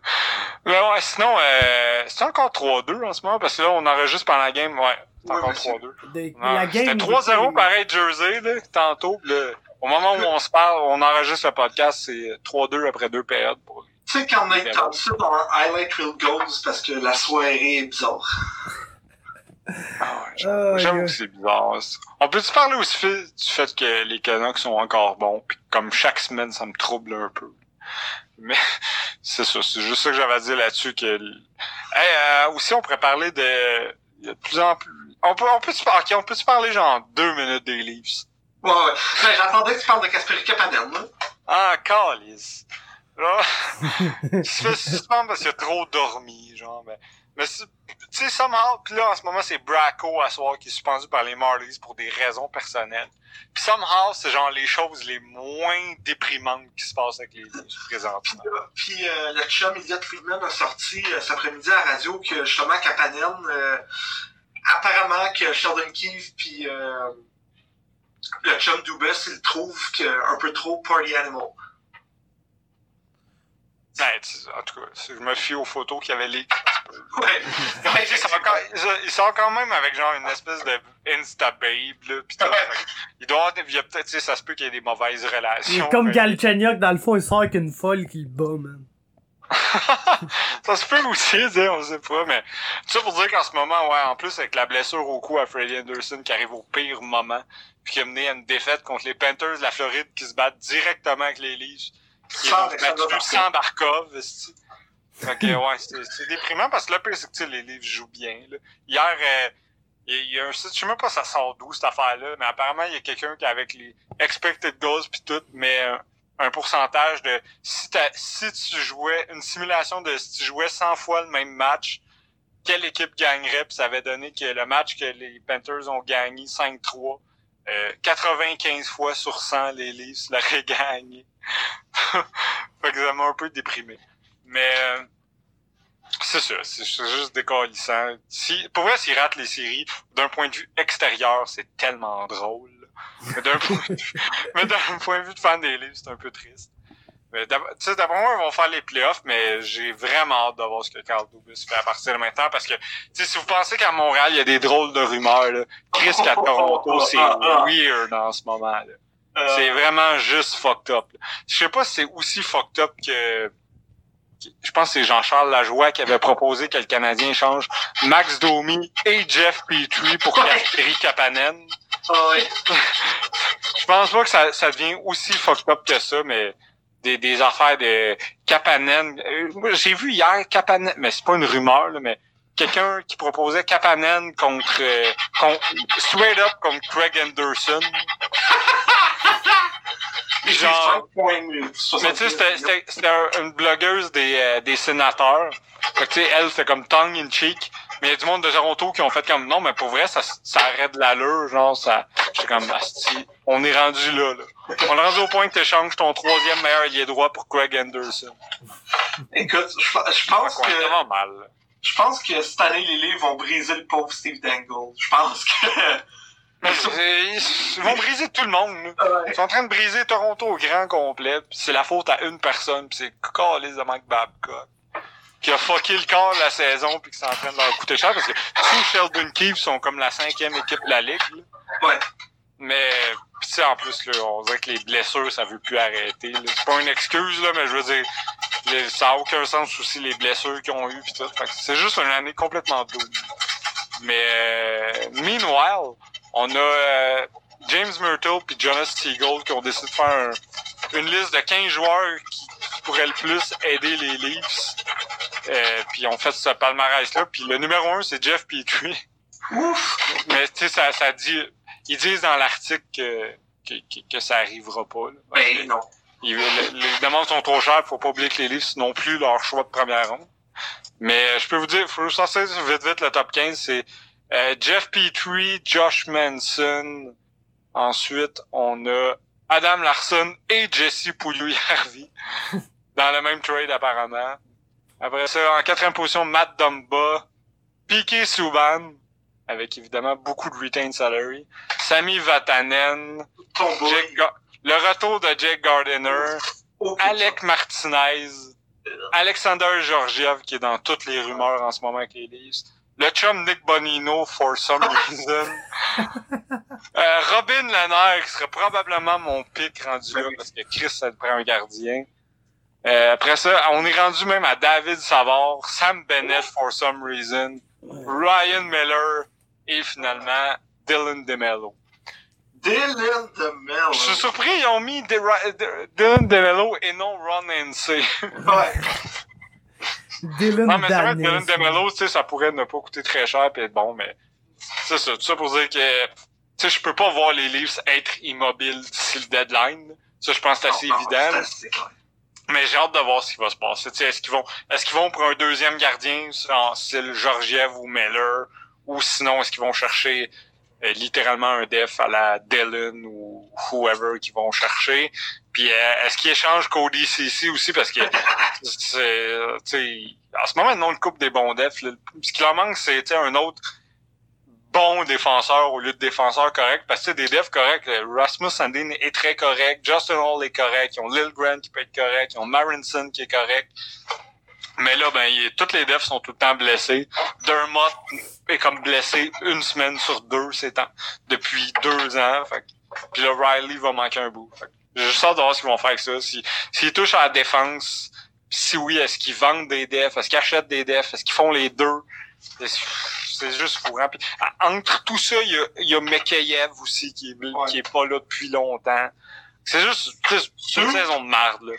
Mais ouais, sinon, euh, c'est encore 3-2 en ce moment, parce que là, on enregistre pendant la game, ouais, c'est encore monsieur. 3-2. De- Ouais, la game. C'était 3-0 pareil Jersey, là, tantôt. là, au moment où on se parle, on enregistre le podcast, c'est 3-2 après deux périodes pour lui. Tu sais, quand Nate Thompson a un highlight reel goes parce que la soirée est bizarre. Ah ouais, Ah, j'avoue yeah. que c'est bizarre. ça. On peut-tu parler aussi fait- du fait que les Canucks sont encore bons, puis comme chaque semaine, ça me trouble un peu. Mais c'est ça, c'est juste ça que j'avais à dire là-dessus. que hey, euh, Aussi, on pourrait parler de... Il y a de plus en plus... On peut, on peut, se par- ok, on peut se parler genre deux minutes des Leafs. Ouais, ouais. Ben, j'attendais que tu parles de Kasperi Kapanen, là. Ah, calice. Genre, il se fait suspendre parce qu'il a trop dormi, genre, mais, mais c'est- tu sais, somehow, pis là, en ce moment, c'est Bracco à soir qui est suspendu par les Marlies pour des raisons personnelles. Pis somehow, c'est genre les choses les moins déprimantes qui se passent avec les Leafs présentement. Puis euh, le chum Elliot Friedman a sorti euh, cet après-midi à la radio que justement Kapanen, euh, apparemment que Sheldon Keefe puis euh, le chum Dubas, ils trouvent que un peu trop party animal. Ben, en tout cas, je me fie aux photos qu'il y avait les... Ouais. Ouais, il, sort quand, même avec genre une espèce de Insta babe là pis Il doit il y a peut-être, tu sais, ça se peut qu'il y ait des mauvaises relations. Il est comme mais- Galchenyuk, dans le fond, il sort avec une folle qui le bat, man. ça se peut aussi, on sait pas, mais ça pour dire qu'en ce moment, ouais, en plus avec la blessure au cou à Freddie Anderson qui arrive au pire moment, puis qui a mené à une défaite contre les Panthers de la Floride qui se battent directement avec les Leafs, qui Sans battu Barkov. sans Barkov, que, ouais, c'est déprimant parce que là, c'est que les Leafs jouent bien, là. Hier, euh, il y a- un site, je sais même pas ça sort d'où cette affaire-là, mais apparemment, il y a quelqu'un qui avec les expected goals puis tout, mais un, un pourcentage de si, si tu jouais une simulation de si tu jouais 100 fois le même match, quelle équipe gagnerait, ça avait donné que le match que les Panthers ont gagné 5-3, euh, 95 fois sur 100, les Leafs l'auraient gagné. fait que ça m'a un peu déprimé. Mais euh, c'est ça, c'est c'est juste décalissant. Si, pour vrai, s'ils ratent les séries, d'un point de vue extérieur, c'est tellement drôle. Mais d'un point, de vue- point de vue de fan des livres, c'est un peu triste. Mais d'ab- tu sais, d'après moi, ils vont faire les playoffs, mais j'ai vraiment hâte de voir ce que Carl Dubus fait à partir de maintenant, parce que, si vous pensez qu'à Montréal, il y a des drôles de rumeurs, là, Chris qu'à Toronto, c'est weird en ce moment, là. Euh, C'est vraiment juste fucked up. là. Je sais pas si c'est aussi fucked up que... Je pense que c'est Jean-Charles Lajoie qui avait proposé que le Canadien change Max Domi et Jeff Petrie pour. Kasperi Kapanen. Ah. Je pense pas que ça, ça devient aussi fucked up que ça, mais des, des affaires de Kapanen. Euh, J'ai vu hier Kapanen, mais c'est pas une rumeur, là, mais quelqu'un qui proposait Kapanen contre, euh, contre straight up contre Craig Anderson. Genre- 5 points, mais tu sais, 70 c'était- c'était c'était un- une blogueuse des, euh, des sénateurs. Fait que tu sais, elle, c'est comme tongue in cheek. Mais il y a du monde de Toronto qui ont fait comme non, mais pour vrai, ça, ça arrête de l'allure, genre ça. J'étais comme asti, on est rendu là, là. On est rendu au point que tu échanges ton troisième meilleur allié droit pour Craig Anderson. Écoute, je, pense est que vraiment mal. je pense que cette année, les livres vont briser le pauvre Steve Dangle. Je pense que... Mais ils vont briser tout le monde. là. Ils sont en train de briser Toronto au grand complet. pis c'est la faute à une personne, c'est Carlis de Mike Babcock. Qui a fucké le corps de la saison puis qui c'est en train de leur coûter cher parce que tous Sheldon Keefe sont comme la cinquième équipe de la ligue. là. Ouais. Mais pis en plus là, on dirait que les blessures ça veut plus arrêter. C'est pas une excuse là, mais je veux dire les- ça a aucun sens aussi les blessures qu'ils ont eu puis tout. C'est juste une année complètement double. Mais euh, meanwhile, on a euh, James Myrtle puis Jonas Siegel qui ont décidé de faire un- une liste de 15 joueurs qui, qui pourraient le plus aider les Leafs. Euh, puis on fait ce palmarès-là. Puis le numéro un, c'est Jeff Petrie. Ouf! Mais tu sais, ça, ça dit. Ils disent dans l'article que, que, que, ça arrivera pas. là. Ben non. ils- les demandes sont trop chères, faut pas oublier que les Leafs n'ont plus leur choix de première ronde. Mais euh, je peux vous dire, faut sortir vite vite le top 15, c'est euh, Jeff Petrie, Josh Manson. Ensuite, on a Adam Larson et Jesse Pouliou-Harvey dans le même trade apparemment. Après ça, en quatrième position, Matt Dumba, Piqué Souban, avec évidemment beaucoup de retained salary, Sami Vatanen. Jake Ga- le retour de Jake Gardiner, Alec Martinez, Alexander Georgiev, qui est dans toutes les rumeurs en ce moment avec les Leafs. Le chum Nick Bonino, for some reason. Euh, Robin Lehner, qui serait probablement mon pic rendu là, parce que Chris, ça te prend un gardien. Euh, après ça, on est rendu même à David Savard, Sam Bennett, for some reason, Ryan Miller, et finalement, Dylan DeMello. Dylan DeMello. Je suis surpris, ils ont mis De- Dylan DeMello et non Ron NC. Ouais. Dylan Non, mais c'est vrai. Dylan DeMello, tu sais, ça pourrait ne pas coûter très cher pis être bon, mais c'est ça. Tout ça pour dire que, tu sais, je peux pas voir les Leafs être immobiles d'ici le deadline. Ça, je pense que c'est assez Non, non, évident. c'est assez clair. Mais j'ai hâte de voir ce qui va se passer. Est-ce qu'ils vont, est-ce qu'ils vont pour un deuxième gardien, en style Georgiev ou Miller, ou sinon est-ce qu'ils vont chercher euh, littéralement un def à la Dylan ou whoever qu'ils vont chercher? Puis euh, est-ce qu'ils échangent Cody CC aussi? Parce que c'est, en ce moment non le couple des bons defs. Ce qui leur manque c'est un autre bon défenseur au lieu de défenseur correct parce que des defs corrects. euh, Rasmus Sandin est très correct, Justin Hall est correct, ils ont Lil Grant qui peut être correct, ils ont Marinson qui est correct. Mais là, ben, toutes les defs sont tout le temps blessés. Dermott est comme blessé une semaine sur deux ces temps, depuis deux ans. Fait puis là, Riley va manquer un bout. Fait juste hâte de voir ce qu'ils vont faire avec ça. Si, s'ils touchent à la défense, si oui, est-ce qu'ils vendent des defs? Est-ce qu'ils achètent des defs? Est-ce qu'ils font les deux? C'est- juste courant. Puis, à- entre tout ça, il y a, il y a Mekayev aussi qui est, Ouais. qui est pas là depuis longtemps. C'est juste, c'est une saison de merde, là.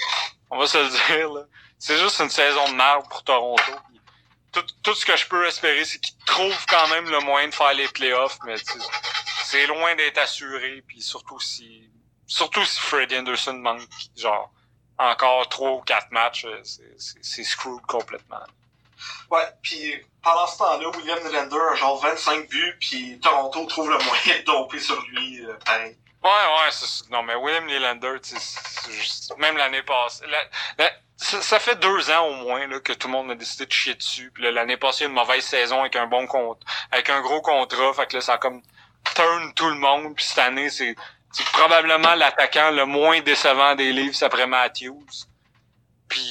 On va se le dire, là. C'est juste une saison de merde pour Toronto. Puis Tout, tout ce que je peux espérer, c'est qu'ils trouvent quand même le moyen de faire les playoffs, mais c'est loin d'être assuré. Puis surtout si, surtout si Fred Anderson manque, genre, encore trois ou quatre matchs, euh, c'est screwed complètement. Ouais, puis pendant ce temps-là, William Nylander a genre 25 buts, puis Toronto trouve le moyen de domper sur lui, euh, pareil. Ouais, ouais, c'est- non, mais William Nylander, même l'année passée, ça, fait deux ans au moins là, que tout le monde a décidé de chier dessus. Puis l'année passée, une mauvaise saison avec un bon compte, avec un gros contrat, fait que là, ça a comme turn tout le monde. Puis cette année, c'est c'est probablement l'attaquant le moins décevant des Leafs après Matthews. Puis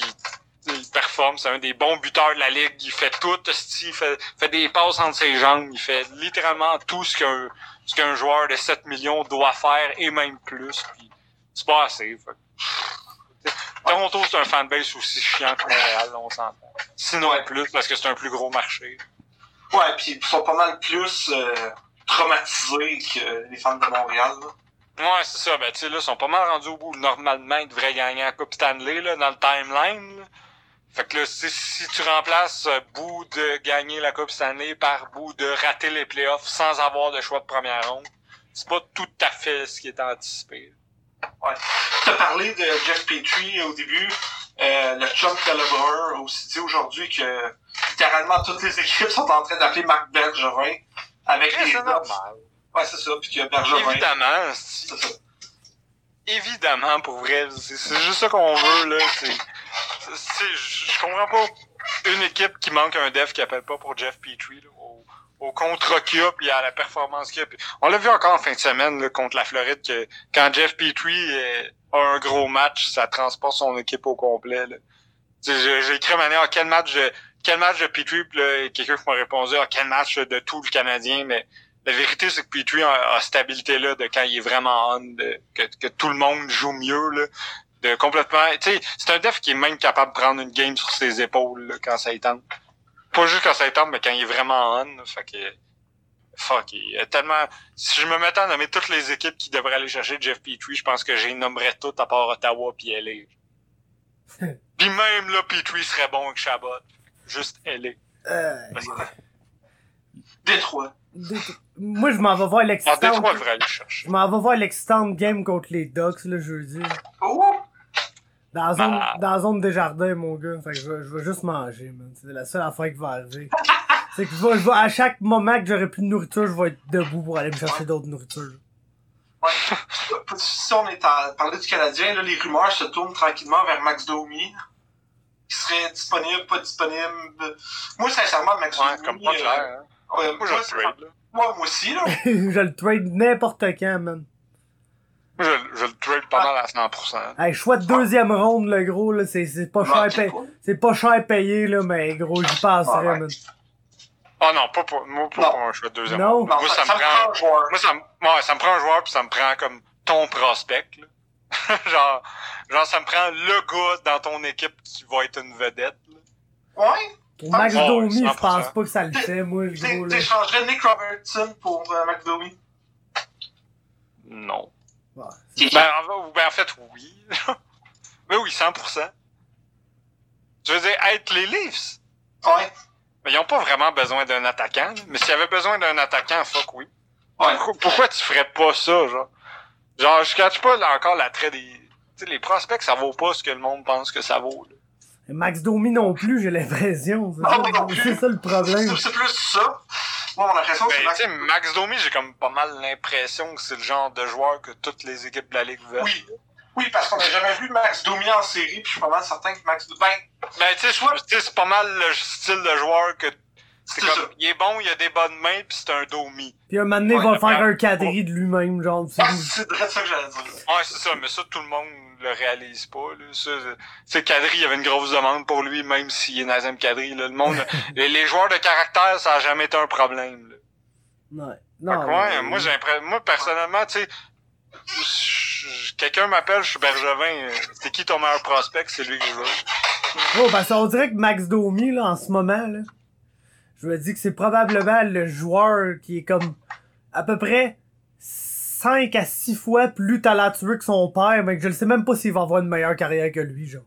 il performe, c'est un des bons buteurs de la ligue. Il fait tout, il fait, fait des passes entre ses jambes, il fait littéralement tout ce qu'un ce qu'un joueur de 7 millions doit faire et même plus. Puis c'est pas assez. Fait. Toronto, c'est un fanbase aussi chiant que Montréal, on s'entend. Sinon Ouais. plus, parce que c'est un plus gros marché. Ouais, puis ils sont pas mal plus euh, traumatisés que les fans de Montréal. Là. Ouais, c'est ça. Ben, tu sais, là, ils sont pas mal rendus au bout. Normalement, ils devraient gagner la Coupe Stanley, là, dans le timeline. là. Fait que là, si, si tu remplaces euh, bout de gagner la Coupe Stanley par bout de rater les playoffs sans avoir de choix de première ronde, c'est pas tout à fait ce qui est anticipé. Tu as parlé de Jeff Petrie au début. Euh, le chum Calabreur a aussi dit aujourd'hui que littéralement toutes les équipes sont en train d'appeler Marc Bergevin avec Mais les normal. Ouais, c'est ça. Puis que Bergevin. Évidemment, si- C'est ça. évidemment, pour vrai, c'est juste ça qu'on veut, là. C'est- je comprends pas une équipe qui manque un def qui appelle pas pour Jeff Petrie, là, au, au contrat qu'il à la performance qu'il a. On l'a vu encore en fin de semaine, là, contre la Floride, que quand Jeff Petrie euh, a un gros match, ça transporte son équipe au complet, là. J'ai écrit à manière, quel match de, quel match de Petrie, puis là, quelqu'un m'a répondu, ah, quel match de tout le Canadien, mais la vérité, c'est que Petrie a, a cette habilité-là de quand il est vraiment on, de, que, que tout le monde joue mieux, là, de complètement, tu sais, c'est un def qui est même capable de prendre une game sur ses épaules, là, quand ça y tente. Pas juste quand ça y tente, mais quand il est vraiment on, là, fait que, fuck, il y a tellement, si je me mettais à nommer toutes les équipes qui devraient aller chercher Jeff Petrie, je pense que j'ai nommerais toutes à part Ottawa puis LA. puis même là, Petrie serait bon avec Chabot. Juste LA. Euh, Parce Détroit. Dé- Moi, je m'en vais voir en l'excitante. Détroit, aller chercher. Je m'en vais voir l'excitante game contre les Ducks, le jeudi. Oh! Dans la zone, Ah. dans la zone des jardins, mon gars. Fait que je vais, je vais juste manger, man. C'est la seule affaire qui va arriver. C'est que je vais, je vais- à chaque moment que j'aurai plus de nourriture, je vais être debout pour aller me chercher d'autres nourritures. Ouais. si on est à parler du Canadien, là, les rumeurs se tournent tranquillement vers Max Domi. Qui serait disponible, pas disponible. Moi, sincèrement, Max Ouais, Domi. comme pas euh, clair, hein. Ouais, Moi, je le trade, là. moi, moi aussi, là. je le trade n'importe quand, man. Moi, je, je le trade pas mal à 100%. Hey, choix de deuxième ronde, le gros, là, c'est, c'est pas cher payé. pas- C'est pas cher payé, là, mais gros, j'y passerais, Ouais, ouais. man. Oh non, pas pour, moi, pas Non. pour un choix de deuxième. Non. Moi, Non, ça, me prend, un joueur. moi, ça me, ouais, ça me prend un joueur puis ça me prend comme ton prospect, là. genre, genre, ça me prend le gars dans ton équipe qui va être une vedette, là. Ouais. Pour Max Ouais, Domi, je 100%. pense pas que ça le fait, moi, le gros, là. T'échangerais Nick Robertson pour euh, McDomi? Non. Ouais. Ben, en, ben, en fait, oui. Mais oui, 100%. Je veux dire, être les Leafs, Ouais. mais ils ont pas vraiment besoin d'un attaquant. là. Mais s'il y avait besoin d'un attaquant, fuck oui. Ouais. Pourquoi, pourquoi tu ferais pas ça, genre? Genre, je catch pas là, encore l'attrait des... Tu sais, les prospects, ça vaut pas ce que le monde pense que ça vaut. là. Max Domi non plus, j'ai l'impression. C'est Ah, ça, non c'est ça le problème. C'est plus ça. Moi, mon impression, c'est Ben, Max. Max Domi, j'ai comme pas mal l'impression que c'est le genre de joueur que toutes les équipes de la Ligue veulent. Oui. Oui, parce qu'on n'a jamais vu Max Domi en série, puis je suis pas mal certain que Max. Ben, Ben, tu sais, je- tu sais, c'est pas mal le style de joueur que... C'est comme, ça. il est bon, il a des bonnes mains, pis c'est un Domi. Puis un moment donné, il Ouais, va faire un quadri de lui-même, genre. c'est- ah, c'est vrai ça que j'allais dire. Ouais, c'est ça, mais ça, tout le monde le réalise pas, là. Ça, c'est- tu sais, Kadri, il y avait une grosse demande pour lui, même s'il est Nazem Kadri, là. Le monde, les, les joueurs de caractère, ça a jamais été un problème, là. Ouais. Non. que ouais, mais- moi, j'ai moi, personnellement, tu sais, quelqu'un m'appelle, je suis Bergevin, euh, c'est qui ton meilleur prospect? C'est lui que je veux. Oh, parce qu'on dirait que Max Domi, là, en ce moment, là, je me dis que c'est probablement le joueur qui est comme à peu près 5 à 6 fois plus talentueux que son père, mais que je ne sais même pas s'il va avoir une meilleure carrière que lui, genre.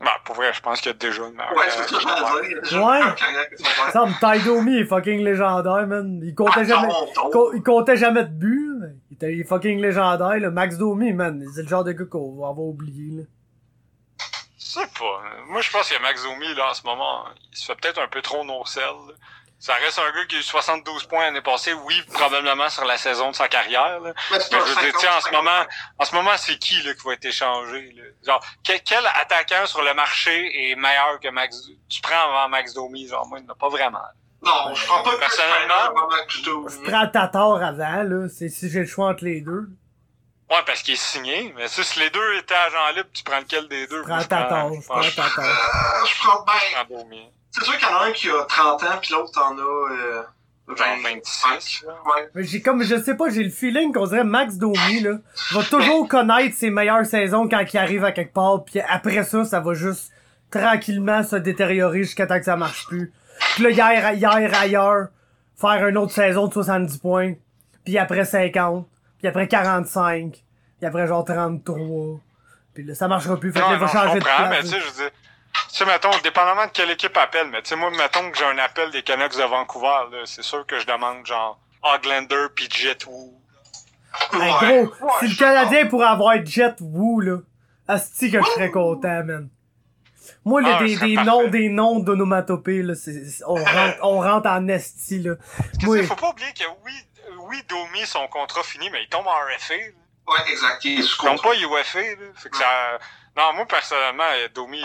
Ben, pour vrai, je pense qu'il y a déjà une meilleure Ouais, c'est ça que carrière. Ouais. tu vas faire. Ça me Domi est fucking légendaire, man. Il comptait À jamais, il comptait jamais de but, mais il était fucking légendaire, là. Max Domi, man, c'est le genre de gars qu'on va avoir oublié, là. Je sais pas. Moi, je pense que Max Domi, là, en ce moment, il se fait peut-être un peu trop no-sell. Ça reste un gars qui a eu 72 points l'année passée, oui, probablement sur la saison de sa carrière, là. Mais je veux dire, 50, tu sais, en ce 50. moment, en ce moment, c'est qui, là, qui va être échangé, là? Genre, quel, quel attaquant sur le marché est meilleur que Max, tu prends avant Max Domi? Genre, moi, il n'y en a pas vraiment. Non, je prends pas Personnellement, avant Max Domi. Je prends Tatar avant, là. C'est si j'ai le choix entre les deux. Ouais, parce qu'il est signé, mais si les deux étaient agents libres, tu prends lequel des deux? Je prends Tatar, je je prends Tatar. Je prends ben. je prends Domi. C'est sûr qu'il y en a un qui a 30 ans, puis l'autre en a euh, Genre 20, 26. là. Ouais. Mais j'ai comme, je sais pas, j'ai le feeling qu'on dirait Max Domi, là, va toujours connaître ses meilleures saisons quand il arrive à quelque part, puis après ça, ça va juste tranquillement se détériorer jusqu'à temps que ça marche plus. Puis là, hier, hier ailleurs, faire une autre saison de 70 points, puis après 50, puis après 45, puis après genre 33, puis là, ça marchera plus, fait que Non, là, il va changer je de comprends, mais place. tu sais, je veux dire, tu sais, mettons, dépendamment de quelle équipe appelle, mais tu sais, moi, mettons que j'ai un appel des Canucks de Vancouver, là, c'est sûr que je demande, genre, Oglander pis Jet Ouais. gros, Ouais, si le Canadien pourrait avoir Jet Woo, là, asti que je serais content, man. Moi, là, Ah, des, des noms, des noms d'onomatopée, là, c'est, c'est- on rentre, on rentre en esti, là. Parce que, Oui. tu sais, faut pas oublier que oui, oui, Domi, son contrat fini, mais il tombe en RFA, là. Ouais, exact. Il est sous Il tombe contrat. pas UFA, là. Fait que ça, non, moi, personnellement, euh, Domi,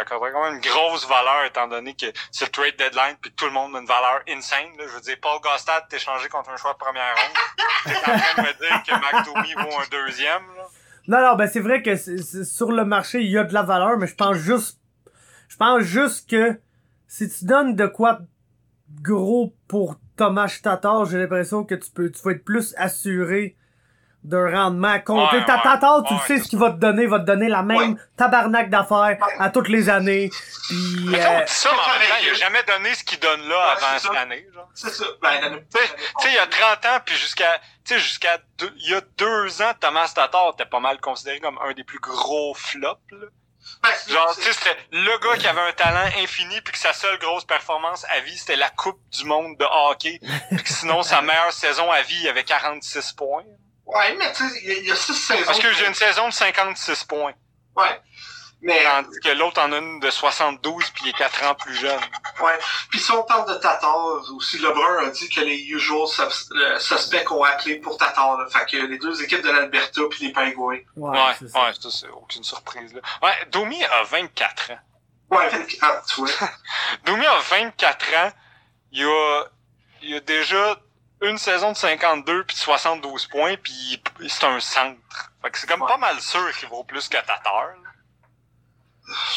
accordé quand même une grosse valeur, étant donné que c'est le trade deadline pis que tout le monde a une valeur insane, là. Je veux dire, Paul Gostad t'es changé contre un choix de première ronde. T'es en train de me dire que Mac Domi vaut un deuxième, là. Non, non, ben c'est vrai que sur le marché, il y a de la valeur, mais je pense juste, je pense juste que si tu donnes de quoi de gros pour Thomas Tatar, j'ai l'impression que tu peux, tu vas être plus assuré d'un rendement compté. Ouais, Ta- ouais. Tu Ouais, sais ce qu'il va te donner, il va te donner la même Ouais. tabarnak d'affaires à toutes les années. Puis, Mais euh, on dit ça, mais en même temps, il a jamais donné ce qu'il donne là Ouais, avant cette ça. année, genre. C'est ça. Ben, Tu sais, il y a 30 ans, puis jusqu'à, tu sais, jusqu'à deux, il y a deux ans, Thomas Tatar était pas mal considéré comme un des plus gros flops, là. Ben, c'est- Genre, tu sais, c'était le gars qui avait un talent infini, puis que sa seule grosse performance à vie, c'était la Coupe du monde de hockey. Puis que sinon, sa meilleure saison à vie, il avait 46 points. Ouais, mais tu sais, il y a- il y a six saisons. Parce que j'ai une saison de 56 points. Ouais. Mais, Tandis que l'autre en a une de 72, puis il est 4 ans plus jeune. ouais. Puis si on parle de Tatar, aussi, Lebrun a dit que les usual sus- suspects ont appelé pour Tatar, là. Fait que les deux équipes de l'Alberta puis les Pingouins. ouais, Ouais, c'est ouais, ça. ça, c'est aucune surprise, là. Ouais, Domi a 24 ans. Ouais, 24, tu vois. Domi a 24 ans. Il a, il a déjà une saison de 52 puis de 72 points puis c'est un centre. Fait que c'est comme Ouais. pas mal sûr qu'il vaut plus que Tatar. là.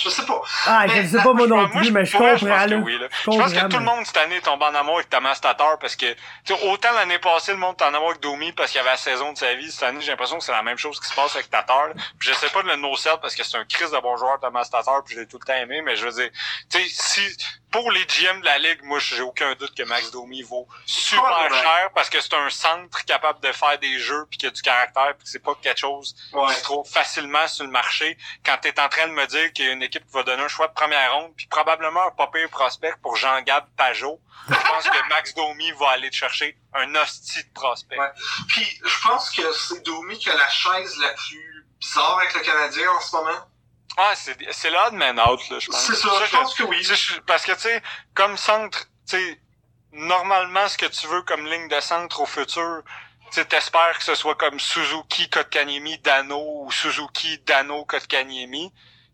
Je sais pas. Ah, Mais je sais pas moi non moi, plus, mais je comprends, pense que oui, là. Je Je pense que tout le monde cette année est tombé en amour avec Thomas Tatar parce que tu sais, autant l'année passée le monde est en amour avec Domi parce qu'il avait la saison de sa vie. Cette année, j'ai l'impression que c'est la même chose qui se passe avec Tatar. là. Puis je sais pas de le no-sell parce que c'est un crise de bon joueur Thomas Tatar puis je l'ai tout le temps aimé, mais je veux dire, tu sais, si pour les GM de la ligue, moi j'ai aucun doute que Max Domi vaut super cher parce que c'est un centre capable de faire des jeux puis qui a du caractère puis que c'est pas quelque chose Ouais. qui se trouve facilement sur le marché quand tu es en train de me dire qu'il y a une équipe qui va donner un choix de première ronde puis probablement un pas pire prospect pour Jean-Gab Pajot. Je pense que Max Domi va aller te chercher un hostie de prospect. Ouais. Puis je pense que c'est Domi qui a la chaise la plus bizarre avec le Canadien en ce moment. Ah, c'est c'est l'odd man out, là, je pense. C'est ça, Ça, je pense que oui. Parce que, tu sais, comme centre, tu sais, normalement, ce que tu veux comme ligne de centre au futur, tu t'espères que ce soit comme Suzuki, Kotkaniemi, Dano, ou Suzuki, Dano, Kotkaniemi.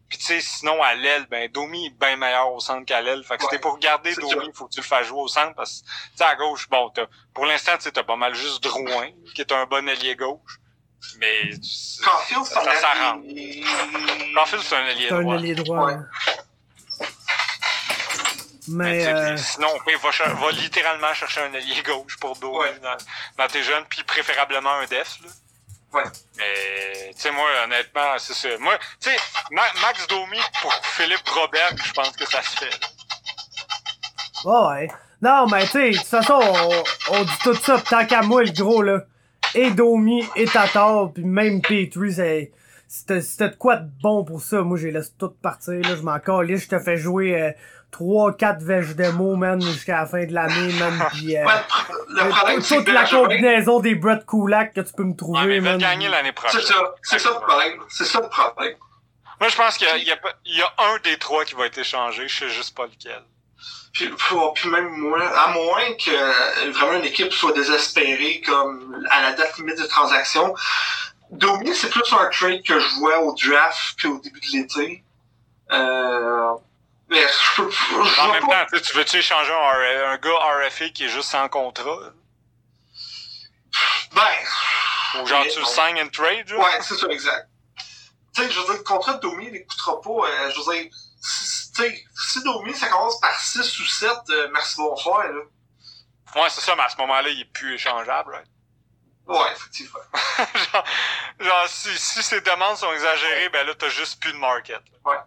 Puis, tu sais, sinon, à l'aile, ben, Domi est bien meilleur au centre qu'à l'aile. Fait que Ouais, t'es pour garder Domi, sûr. faut que tu le fasses jouer au centre parce que, tu sais, à gauche, bon, t'as, pour l'instant, tu sais, t'as pas mal juste Drouin, qui est un bon ailier gauche. Mais, Caulfield, c'est ça, un ça rentre. allié- Caulfield, c'est un ailier C'est un droit. allié droit. Ouais. Mais euh, sinon, il va, cher- va littéralement chercher un allié gauche pour Domi Ouais. dans, dans tes jeunes, puis préférablement un def. Là. Ouais. Mais, tu sais, moi, honnêtement, c'est ça. Moi, tu sais, Ma- Max Domi pour Philippe Robert, je pense que ça se fait. ouais, ouais. Non, mais tu sais, de toute façon, on, on dit tout ça, pis tant qu'à moi, le gros, là. Et Domi, et Tatar, puis même Petrie, c'est... C'était c'était de quoi de bon pour ça? Moi, j'ai laissé tout partir, là. Je m'en calais, je te fais jouer euh, 3-4 vèches démo, man, jusqu'à la fin de l'année, man. Pis, euh, Ouais, le pro- le problème, c'est que toute la combinaison des Brett Kulak que tu peux me Ouais, trouver, mais il va man. gagner l'année prochaine. c'est ça, c'est ça le problème. C'est ça le problème. Moi, je pense qu'il y y a un des trois qui va être échangé, je sais juste pas lequel. Puis, même à moins que vraiment une équipe soit désespérée comme à la date limite de transaction, Domi, c'est plus un trade que je vois au draft puis au début de l'été. Euh, mais je peux je En même pas. temps, tu veux-tu échanger un, un gars RFA qui est juste sans contrat? Ben, Ou genre, tu le non. sign and trade, genre? Ouais, c'est ça, exact. Tu sais, je veux dire, le contrat de Domi, il n'écoutera pas. euh, je veux dire, si, Domi, ça commence par 6 ou 7, euh, merci bonsoir, là. Ouais, c'est ça, mais à ce moment-là, il est plus échangeable, right? Ouais, effectivement. genre, genre, si, si ces demandes sont exagérées, ben là, t'as juste plus de market. là. Ouais.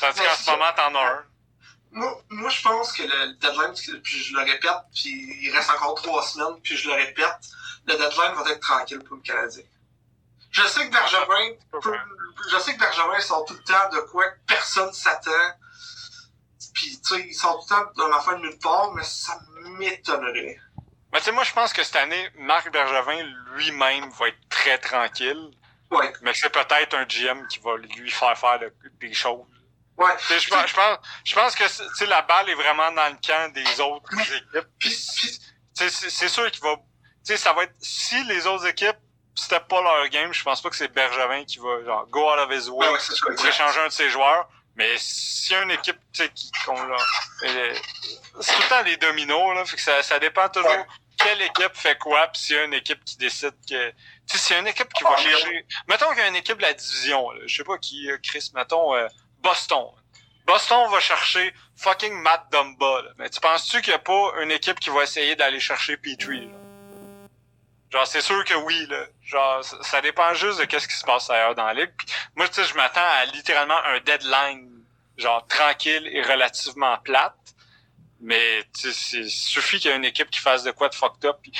Tandis qu'en ce moment, t'en as un. Moi, moi, je pense que le deadline, puis je le répète, puis il reste encore trois semaines, puis je le répète, le deadline va être tranquille pour le Canadien. Je sais que Bergevin, je sais que Bergevin sort tout le temps de quoi que personne s'attend. Puis, tu sais, il sort tout le temps d'un affaire de nulle part, mais ça m'étonnerait. Mais tu sais, moi, je pense que cette année, Marc Bergevin lui-même va être très tranquille, Ouais, mais que c'est peut-être un GM qui va lui faire faire de- des choses. ouais. Tu sais, je pense, je pense, je pense que c'est- tu sais, la balle est vraiment dans le camp des autres équipes. C'est c'est sûr qu'il va. Tu sais, ça va être. Si les autres équipes, c'était pas leur game, je pense pas que c'est Bergevin qui va genre go out of his way ouais, ouais, ça, pour échanger un de ses joueurs. Mais s'il y a une équipe, tu sais, qui, qu'on euh, C'est tout le temps des dominos, là. Fait que ça, ça dépend toujours Ouais. quelle équipe fait quoi, puis s'il y a une équipe qui décide que. Tu sais, s'il y a une équipe qui va Ah, chercher. Mettons qu'il y a une équipe de la division, là. Je sais pas qui, euh, Chris, mettons euh, Boston. Boston va chercher fucking Matt Dumba, là. Mais tu penses-tu qu'il y a pas une équipe qui va essayer d'aller chercher Petrie, là? Genre, c'est sûr que oui, là. Genre, ça, dépend juste de qu'est-ce qui se passe ailleurs dans la ligue. Puis moi, tu sais, je m'attends à littéralement un deadline, genre, tranquille et relativement plate. Mais, tu sais, il suffit qu'il y ait une équipe qui fasse de quoi de fucked up. puis-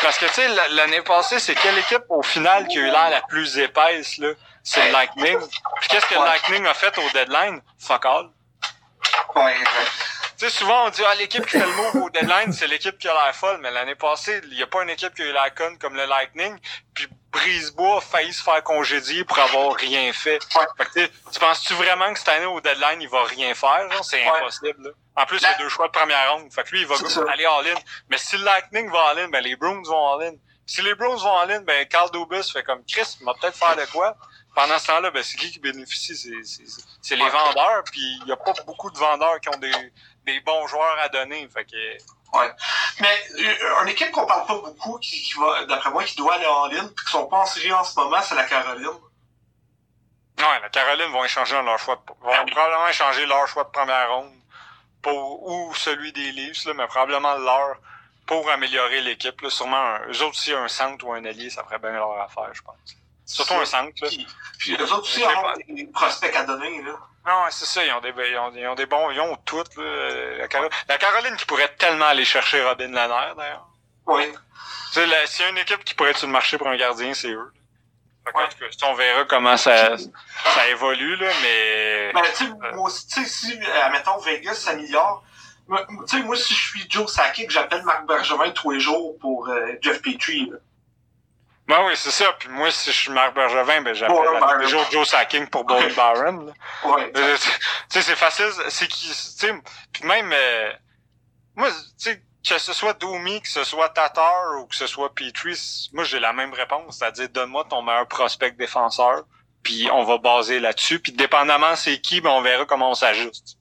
Parce que, tu sais, la- l'année passée, c'est quelle équipe, au final, qui a eu l'air la plus épaisse, là? C'est le Lightning. Puis qu'est-ce que le. Lightning a fait au deadline? Fuck all. Ouais. Sais, souvent, on dit, ah, l'équipe qui fait le move au deadline, c'est l'équipe qui a l'air folle. Mais l'année passée, il n'y a pas une équipe qui a eu la conne comme le Lightning. Puis Brisebois a failli se faire congédier pour avoir rien fait. Ouais. Fait que, tu penses-tu vraiment que cette année, au deadline, il va rien faire? genre? C'est Ouais. impossible. là. En plus, il y a deux choix de première ronde. Fait que lui, il va aller all-in. Mais si le Lightning va all-in, ben les Bruins vont all-in. Si les Bruins vont all-in, ben Carl Dubus fait comme Chris, il va peut-être faire de quoi? Pendant ce temps-là, ben c'est qui qui bénéficie? C'est, les vendeurs. Puis il y a pas beaucoup de vendeurs qui ont des, des bons joueurs à donner. Fait que Ouais. Mais euh, une équipe qu'on parle pas beaucoup, qui, qui va, d'après moi, qui doit aller en ligne, puis qui sont pas en série en ce moment, c'est la Caroline. Ouais, la Caroline vont échanger leur choix de, vont probablement échanger leur choix de première ronde pour, ou celui des Leafs, là, mais probablement leur pour améliorer l'équipe. Là, sûrement, un, eux autres aussi, un centre ou un allié, ça ferait bien leur affaire, je pense. Surtout un centre. Là. Puis, puis eux autres aussi ont des prospects à donner. Là. Non, c'est ça, ils ont des, ils ont, ils ont des bons, ils ont tout. Là, la, Caroline, la Caroline qui pourrait tellement aller chercher Robin Lanner, d'ailleurs. Oui. S'il y a une équipe qui pourrait être sur le marché pour un gardien, c'est eux. Ouais. on verra comment ça, ça évolue, là, mais... Ben, tu sais, tu si, admettons, Vegas s'améliore, tu sais, moi, si je suis Joe Sakic, j'appelle Marc Bergevin tous les jours pour euh, Jeff Petrie, là. Ben oui, c'est ça. Puis moi, si je suis Marc Bergevin, ben j'appelle tous les jours Joe Sacking pour Bowen Byron. Ouais. Euh, tu sais, c'est facile. C'est qui, tu sais, puis même, euh, moi, tu sais, que ce soit Domi, que ce soit Tatar ou que ce soit Petrie, moi j'ai la même réponse, c'est-à-dire donne-moi ton meilleur prospect défenseur, puis on va baser là-dessus, puis dépendamment c'est qui, ben on verra comment on s'ajuste.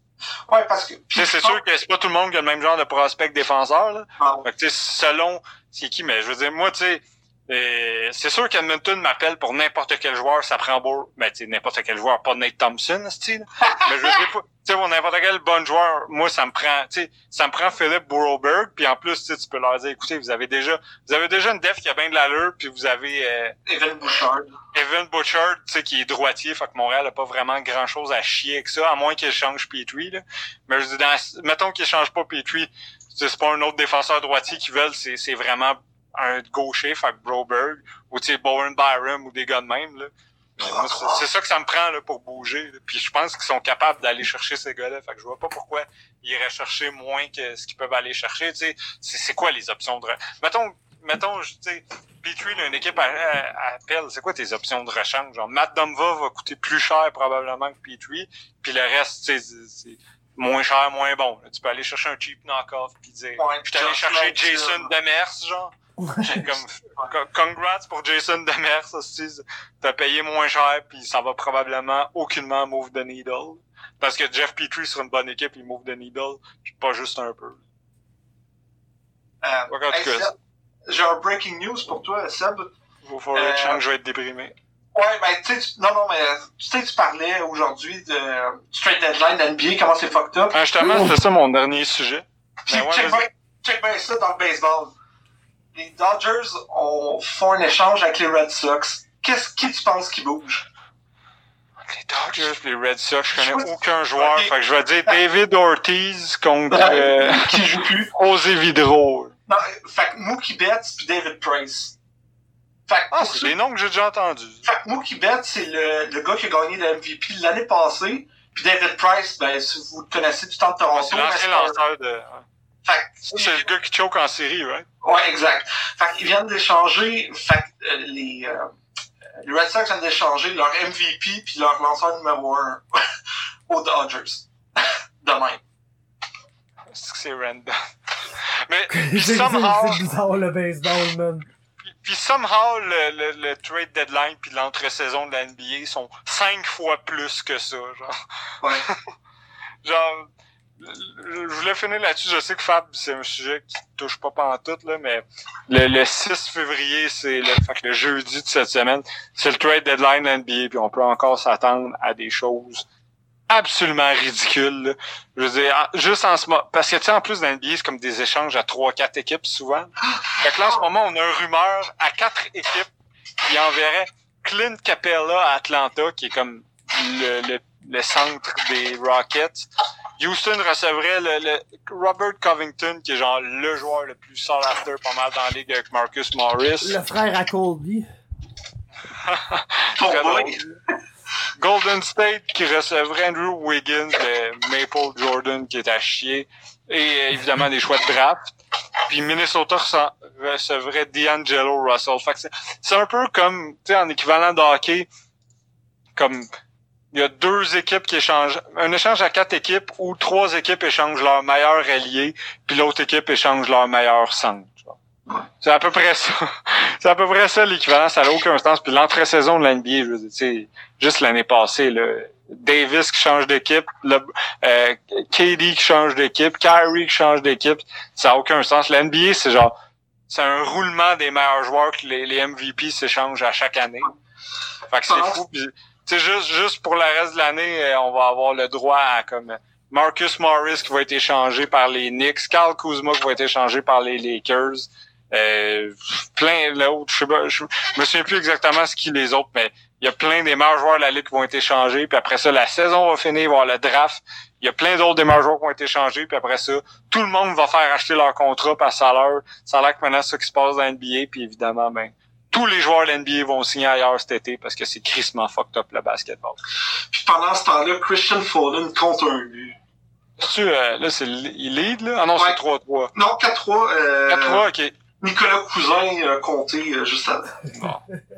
Ouais, parce que. Tu sais, c'est sûr que c'est pas tout le monde qui a le même genre de prospect défenseur, là. Ah. Fait que, tu sais, selon c'est qui, mais je veux dire, moi, tu sais, c'est sûr qu'Edmonton m'appelle pour n'importe quel joueur, ça prend beau, ben, tu sais, n'importe quel joueur, pas Nate Thompson, style. mais je veux dire, tu sais, pour n'importe quel bon joueur, moi, ça me prend, tu sais, ça me prend Philippe Burrowberg, puis en plus, tu peux leur dire, écoutez, vous avez déjà, vous avez déjà une def qui a bien de l'allure, puis vous avez, euh, Evan Bouchard. Evan Bouchard, tu sais, qui est droitier, fait que Montréal a pas vraiment grand chose à chier avec ça, à moins qu'il change Petrie, là. Mais je dis, dans, mettons qu'il change pas Petrie, c'est pas un autre défenseur droitier qui veulent, c'est, c'est vraiment un gaucher, fait Broberg, ou tu sais, Bowen Byram ou des gars de même, là. C'est ça que ça me prend là, pour bouger. Là. Puis je pense qu'ils sont capables d'aller chercher ces gars-là. Fait que je vois pas pourquoi ils iraient chercher moins que ce qu'ils peuvent aller chercher. Tu sais, c'est quoi les options de mettons, mettons, tu sais, Petrie, une équipe à, à, appelle. C'est quoi tes options de rechange? Genre Matt Dumva va coûter plus cher probablement que Petrie. Puis le reste, tu sais, c'est moins cher, moins bon. Tu peux aller chercher un cheap knockoff puis dire. Ouais, je aller chercher Jason Demers, genre. Comme, congrats pour Jason Demers, aussi. T'as payé moins cher, puis ça va probablement aucunement move the needle. Parce que Jeff Petrie sur une bonne équipe, il move the needle, puis pas juste un peu. Euh, hey, J'ai un breaking news pour toi, Seb. Vous faudrait euh, que je vais être déprimé. Ouais, ben, tu sais, non, non, mais, tu sais, tu parlais aujourd'hui de straight deadline d'NBA, comment c'est fucked up. Ah, justement, c'était ça mon dernier sujet. Ben, ouais, check, bien, check bien ça dans le baseball les Dodgers ont, font un échange avec les Red Sox. Qu'est-ce qui tu penses qui bouge? Les Dodgers, les Red Sox, je connais aucun joueur. Fait que je vais dire David Ortiz contre euh, qui joue plus? José Vidro. Non, fait que Mookie Betts puis David Price. Fait que ah, c'est des noms que j'ai déjà entendus. Fait que Mookie Betts, c'est le, le gars qui a gagné le MVP l'année passée. Puis David Price, ben, si vous le connaissez du temps de Toronto. C'est l'ancien lanceur de... Fait c'est le gars qui choke en série, right? Ouais, exact. Fait qu'ils viennent d'échanger, fait euh, les, euh, les Red Sox viennent d'échanger leur MVP puis leur lanceur numéro 1 aux Dodgers. de même. C'est que c'est random? Mais, somehow... C'est bizarre, le baseball, man. Puis, puis somehow, le, le, le trade deadline puis l'entre-saison de la NBA sont cinq fois plus que ça, genre. Ouais. genre je voulais finir là-dessus. Je sais que Fab, c'est un sujet qui touche pas tout là, mais le, le 6 février, c'est le, le jeudi de cette semaine, c'est le trade deadline NBA, puis on peut encore s'attendre à des choses absolument ridicules. Là. Je veux dire, juste en ce moment, parce que tu sais, en plus d'NBA, c'est comme des échanges à trois, quatre équipes souvent. Fait que là, en ce moment, on a une rumeur à quatre équipes qui enverrait Clint Capella à Atlanta, qui est comme le, le, le centre des Rockets. Houston recevrait le, Robert Covington, qui est genre le joueur le plus sought after pas mal dans la ligue avec Marcus Morris. Le frère à Colby. Golden State qui recevrait Andrew Wiggins de Maple Jordan qui est à chier. Et évidemment des choix de draft. Puis Minnesota recevrait D'Angelo Russell. c'est un peu comme, tu sais, en équivalent de hockey, comme il y a deux équipes qui échangent, un échange à quatre équipes où trois équipes échangent leur meilleur allié, puis l'autre équipe échange leur meilleur centre. C'est à peu près ça. C'est à peu près ça l'équivalent, ça n'a aucun sens. Puis l'entrée-saison de l'NBA, je veux dire, juste l'année passée, là, Davis qui change d'équipe, le euh, KD qui change d'équipe, Kyrie qui change d'équipe, ça a aucun sens. La NBA, c'est genre c'est un roulement des meilleurs joueurs que les, les MVP s'échangent à chaque année. Fait que c'est fou. Puis, sais, juste, juste pour le reste de l'année, euh, on va avoir le droit à comme Marcus Morris qui va être échangé par les Knicks, Carl Kuzma qui va être échangé par les Lakers, euh, plein d'autres. Je, pas, je me souviens plus exactement ce qui les autres, mais il y a plein des meilleurs joueurs de la ligue qui vont être échangés. Puis après ça, la saison va finir, il y avoir le draft. Il y a plein d'autres des meilleurs joueurs qui vont être échangés. Puis après ça, tout le monde va faire acheter leur contrat par salaire. Ça a l'air que maintenant, c'est ça qui se passe dans l'NBA. Puis évidemment, ben, tous les joueurs de l'NBA vont signer ailleurs cet été parce que c'est crissement fucked up le basketball. Puis pendant ce temps-là, Christian Foden compte un but. Tu, euh, là, c'est il lead, là? Ah non, Ouais. c'est 3-3. Non, 4-3. Euh, 4-3, ok. Nicolas Cousin a compté euh, juste avant. Bon.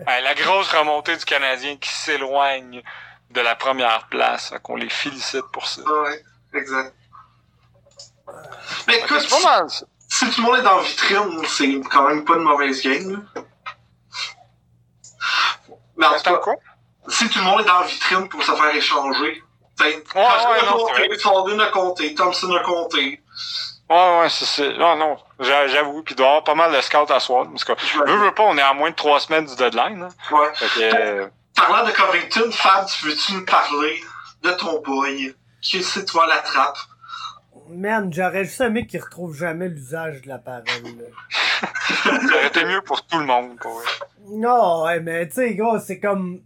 Hey, la grosse remontée du Canadien qui s'éloigne de la première place. Qu'on les félicite pour ça. Ouais, exact. Mais écoute, ça. si tout le monde est dans la vitrine, c'est quand même pas une mauvaise game. Là. Mais en tout cas, quoi? si tout le monde est dans la vitrine pour se faire échanger, t'sais, ouais, non, c'est compté, a compté, Thompson a compté. Ouais, ouais, c'est, c'est, non, non, j'a- j'avoue, puis il doit y avoir pas mal de scouts à soir, parce que, Je veux, veux pas, on est à moins de trois semaines du deadline, hein. Ouais. Que, euh, Parlant de Covington, Fab, tu veux-tu me parler de ton boy? Qui c'est toi la trappe? Man, j'aurais juste aimé qu'il retrouve jamais l'usage de la parole. ça aurait été mieux pour tout le monde, pour vrai. Non, ouais, mais tu sais, gars, c'est comme.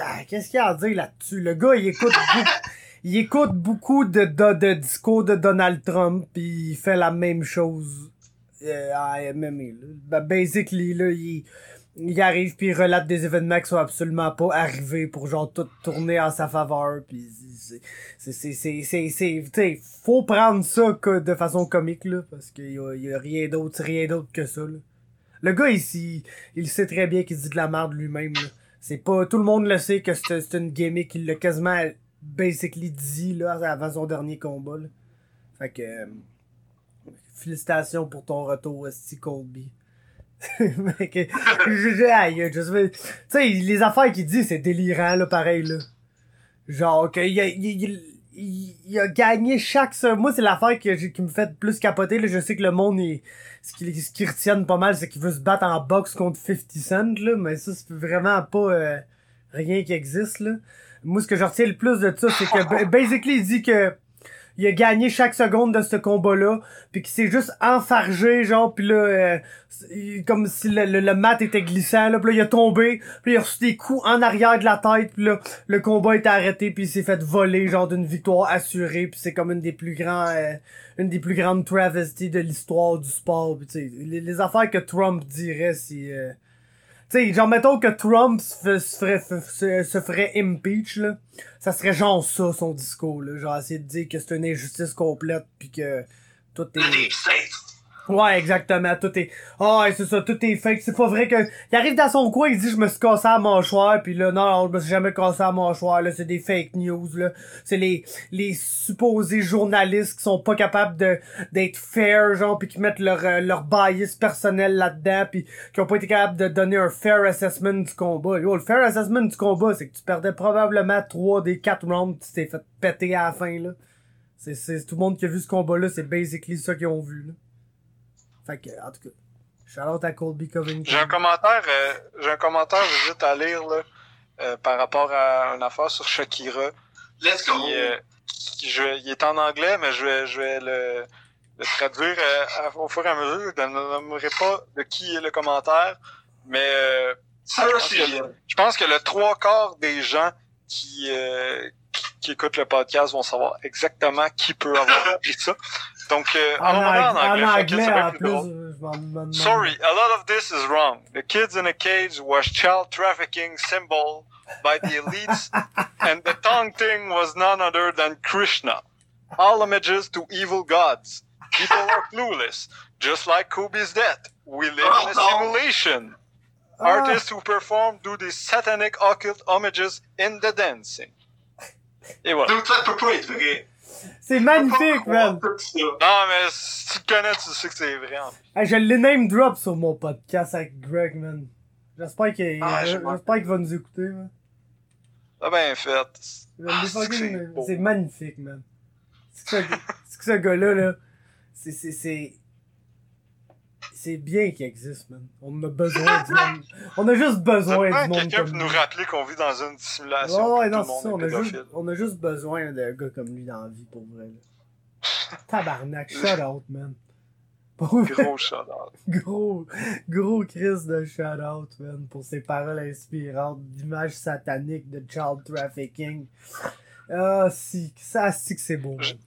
Ah, Qu'est-ce qu'il y a à dire là-dessus? Le gars, il écoute beaucoup, il écoute beaucoup de, de, de discours de Donald Trump, pis il fait la même chose euh, en MMA. Là. Basically, là, il, il arrive puis il relate des événements qui sont absolument pas arrivés pour genre tout tourner en sa faveur, pis c'est faut prendre ça de façon comique là parce qu'il y a, y a rien d'autre rien d'autre que ça là. Le gars ici, il sait très bien qu'il dit de la merde lui-même. C'est pas tout le monde le sait que c'est une gimmick, il l'a quasiment basically dit là avant son dernier combat. Là. Fait que euh, félicitations pour ton retour, Esti Colby. Je, je, sais, les affaires qu'il dit, c'est délirant, là, pareil, là. Genre, qu'il a, il, il- il- a gagné chaque... se- Moi, c'est l'affaire que j'ai- qui me fait plus capoter, là. Je sais que le monde, il- ce qui, ce qui retienne pas mal, c'est qu'il veut se battre en boxe contre 50 Cent, là. Mais ça, c'est vraiment pas euh, rien qui existe, là. Moi, ce que je retiens le plus de ça, c'est que, ba- basically, il dit que il a gagné chaque seconde de ce combat-là, puis qu'il s'est juste enfargé, genre, puis là, euh, comme si le, le, le mat était glissant, là, puis là, il a tombé, puis il a reçu des coups en arrière de la tête, puis là, le combat était arrêté, puis il s'est fait voler, genre, d'une victoire assurée, puis c'est comme une des plus grands, euh, une des plus grandes travesties de l'histoire du sport, puis tu sais, les, les affaires que Trump dirait si... euh, sais, genre, mettons que Trump se, fe- se ferait, se, se ferait impeach, là. Ça serait genre ça, son discours, là. Genre, essayer de dire que c'est une injustice complète, puis que tout est... Ouais, exactement. Tout est. Ah, ouais, c'est ça, tout est fake. C'est pas vrai que. Il arrive dans son coin, il dit je me suis cassé à mâchoire, puis là, non, je me suis jamais cassé à mâchoire, là, c'est des fake news, là. C'est les, les supposés journalistes qui sont pas capables de, d'être fair, genre, puis qui mettent leur, euh, leur bias personnel là-dedans, puis qui ont pas été capables de donner un fair assessment du combat. Yo, le fair assessment du combat, c'est que tu perdais probablement trois des quatre rounds, tu t'es fait péter à la fin, là. C'est, c'est, tout le monde qui a vu ce combat-là, c'est basically ça qu'ils ont vu, là. Fait que, en tout cas, shout à Colby Covington. J'ai un commentaire, euh, j'ai un commentaire vite à lire, là, euh, par rapport à une affaire sur Shakira. Let's go. Qui, euh, qui- je vais- il est en anglais, mais je vais, je vais le, le traduire euh, au fur et à mesure. Je ne nommerai pas de qui est le commentaire, mais euh, Sarah pense que- je pense que le trois quarts des gens qui, euh, qui, qui écoutent le podcast vont savoir exactement qui peut avoir écrit ça. Donc, euh, En, on va en anglais, en anglais, ça va être en plus plus, drôle. je m'en m'en demande. Sorry, a lot of this is wrong. The kids in a cage was child trafficking symbol by the elites, and the tongue thing was none other than Krishna. All images to evil gods. People are clueless, just like Kobe's death. We live in a Oh, no. simulation. Ah, Artists who perform do these satanic occult homages in the dancing. Et voilà. Donc, ça peut pas être vrai. C'est magnifique, man. Non, mais si tu te connais, tu sais que c'est vrai. en fait. Hey, je l'ai name drop sur mon podcast avec Greg, man. J'espère qu'il Ah, qu'il va nous écouter, man. T'as bien fait. Ah, c'est magnifique, man. C'est que, ce- c'est que ce gars-là, là, c'est, c'est, c'est, bien qu'il existe, man. On a besoin du monde. On a juste besoin du monde quelqu'un comme nous rappeler qu'on vit dans une simulation. Ouais, non, c'est ça. On a, juste, pédophile. on a juste besoin d'un gars comme lui dans la vie, pour vrai, là. Tabarnak, shout out, man. Pour Gros shout gros, gros Chris de shout out, man, pour ses paroles inspirantes d'images sataniques de child trafficking. Ah, si, ça, si que c'est beau, man.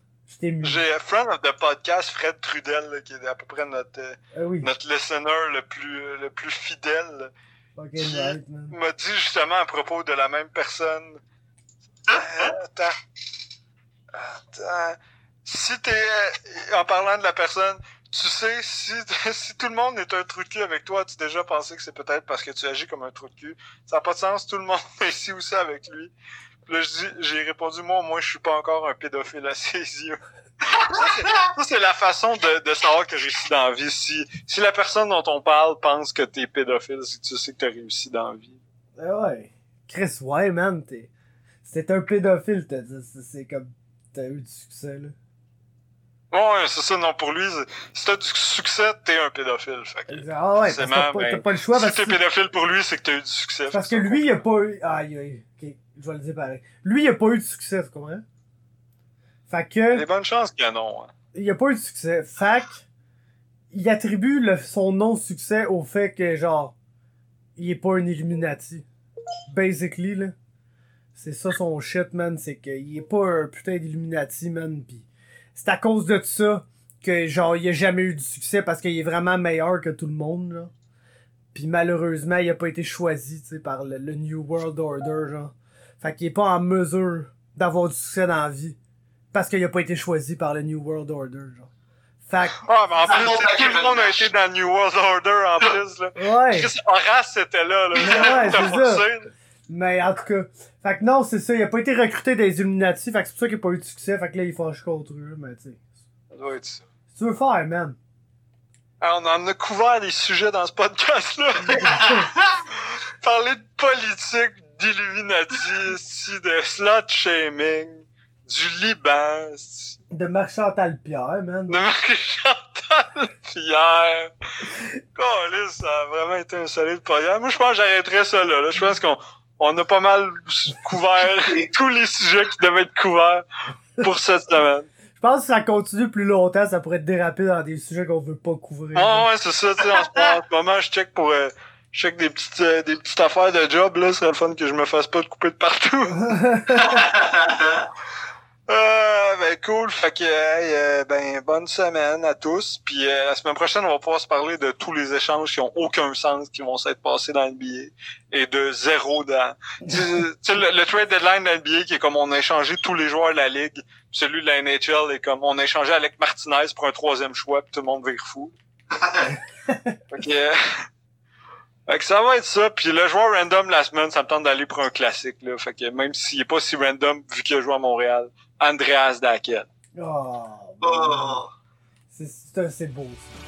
J'ai un friend of the podcast, Fred Trudel, là, qui est à peu près notre, euh, Ah oui, notre listener le plus, le plus fidèle, right, man. m'a dit justement à propos de la même personne. Euh, Attends. Attends. Si t'es, euh, en parlant de la personne, tu sais, si, si tout le monde est un trou de cul avec toi, tu as déjà pensé que c'est peut-être parce que tu agis comme un trou de cul? Ça n'a pas de sens, tout le monde est ici aussi avec lui. Là, je dis- j'ai répondu, moi, moi, je suis pas encore un pédophile à ses yeux. Ça, c'est- ça, c'est la façon de, de savoir que j'ai réussi dans la vie. Si, si la personne dont on parle pense que t'es pédophile, c'est que tu sais que t'as réussi dans la vie. Ah ouais. Chris, ouais, man, t'es. C'était un pédophile, t'as dit. C'est- C'est comme. T'as eu du succès, là. Ouais, c'est ça, non, pour lui, si t'as du succès, t'es un pédophile. Fait que, Ah ouais, t'as pas, ben, t'as pas le choix si parce t'es pédophile pour lui, c'est que t'as eu du succès. Parce que lui, il a pas eu. Aïe, aïe. Ok, je vais le dire pareil. Lui, il a pas eu de succès, tu comprends? Fait Il y a que. des bonnes chances qu'il y en a. Hein. Il a pas eu de succès. Fait que. Il attribue le- son non-succès au fait que, genre. Il est pas un Illuminati. Basically, là. C'est ça son shit, man. C'est qu'il est pas un putain d'Illuminati, man. Pis c'est à cause de ça que, genre, il a jamais eu du succès parce qu'il est vraiment meilleur que tout le monde, là. Puis malheureusement, il a pas été choisi, tu sais, par le, le New World Order, genre. Fait qu'il est pas en mesure d'avoir du succès dans la vie. Parce qu'il a pas été choisi par le New World Order, genre. Fait que, Ah, mais en Ça plus, tout le monde a été dans le New World Order en plus. Là. ouais. Chris Horace était là. là. Ouais, c'est forcé. Mais en tout cas, fait que non, c'est ça, il a pas été recruté des Illuminati, fait que c'est pour ça qu'il a pas eu de succès, fait que là, il fâche contre eux, mais tu sais. Ça doit être ça. Si tu veux faire, man. Ah, on en a couvert des sujets dans ce podcast-là. Parler de politique, d'Illuminati, si, de slot shaming, du Liban, si, De Marchantal Pierre, man. de Marie-Chantal Pierre. Câlisse, ça a vraiment été un solide podcast. Moi, je pense que j'arrêterais ça là. là. Je pense qu'on on a pas mal couvert tous les sujets qui devaient être couverts pour cette semaine. Je pense que si ça continue plus longtemps, ça pourrait déraper dans des sujets qu'on veut pas couvrir. Ah ouais, c'est ça, tu sais, en ce moment, en ce moment, je check pour, euh, je check des petites, euh, des petites affaires de job, là, ce serait le fun que je me fasse pas de couper de partout. Euh, ben cool, fait que hey, euh, ben bonne semaine à tous. Puis euh, la semaine prochaine, on va pouvoir se parler de tous les échanges qui ont aucun sens, qui vont s'être passés dans NBA et de zéro dans. Tu sais, sais, le, le trade deadline de NBA qui est comme on a échangé tous les joueurs de la ligue. Puis celui de la NHL est comme on a échangé Alec Martinez pour un troisième choix, puis tout le monde vire fou. que, euh, fait que ça va être ça. Puis le joueur random la semaine, ça me tente d'aller pour un classique. Là. Fait que même s'il est pas si random vu qu'il a joué à Montréal, Andreas Daquette. Oh, Oh. c'est, c'est, c'est beau, ça.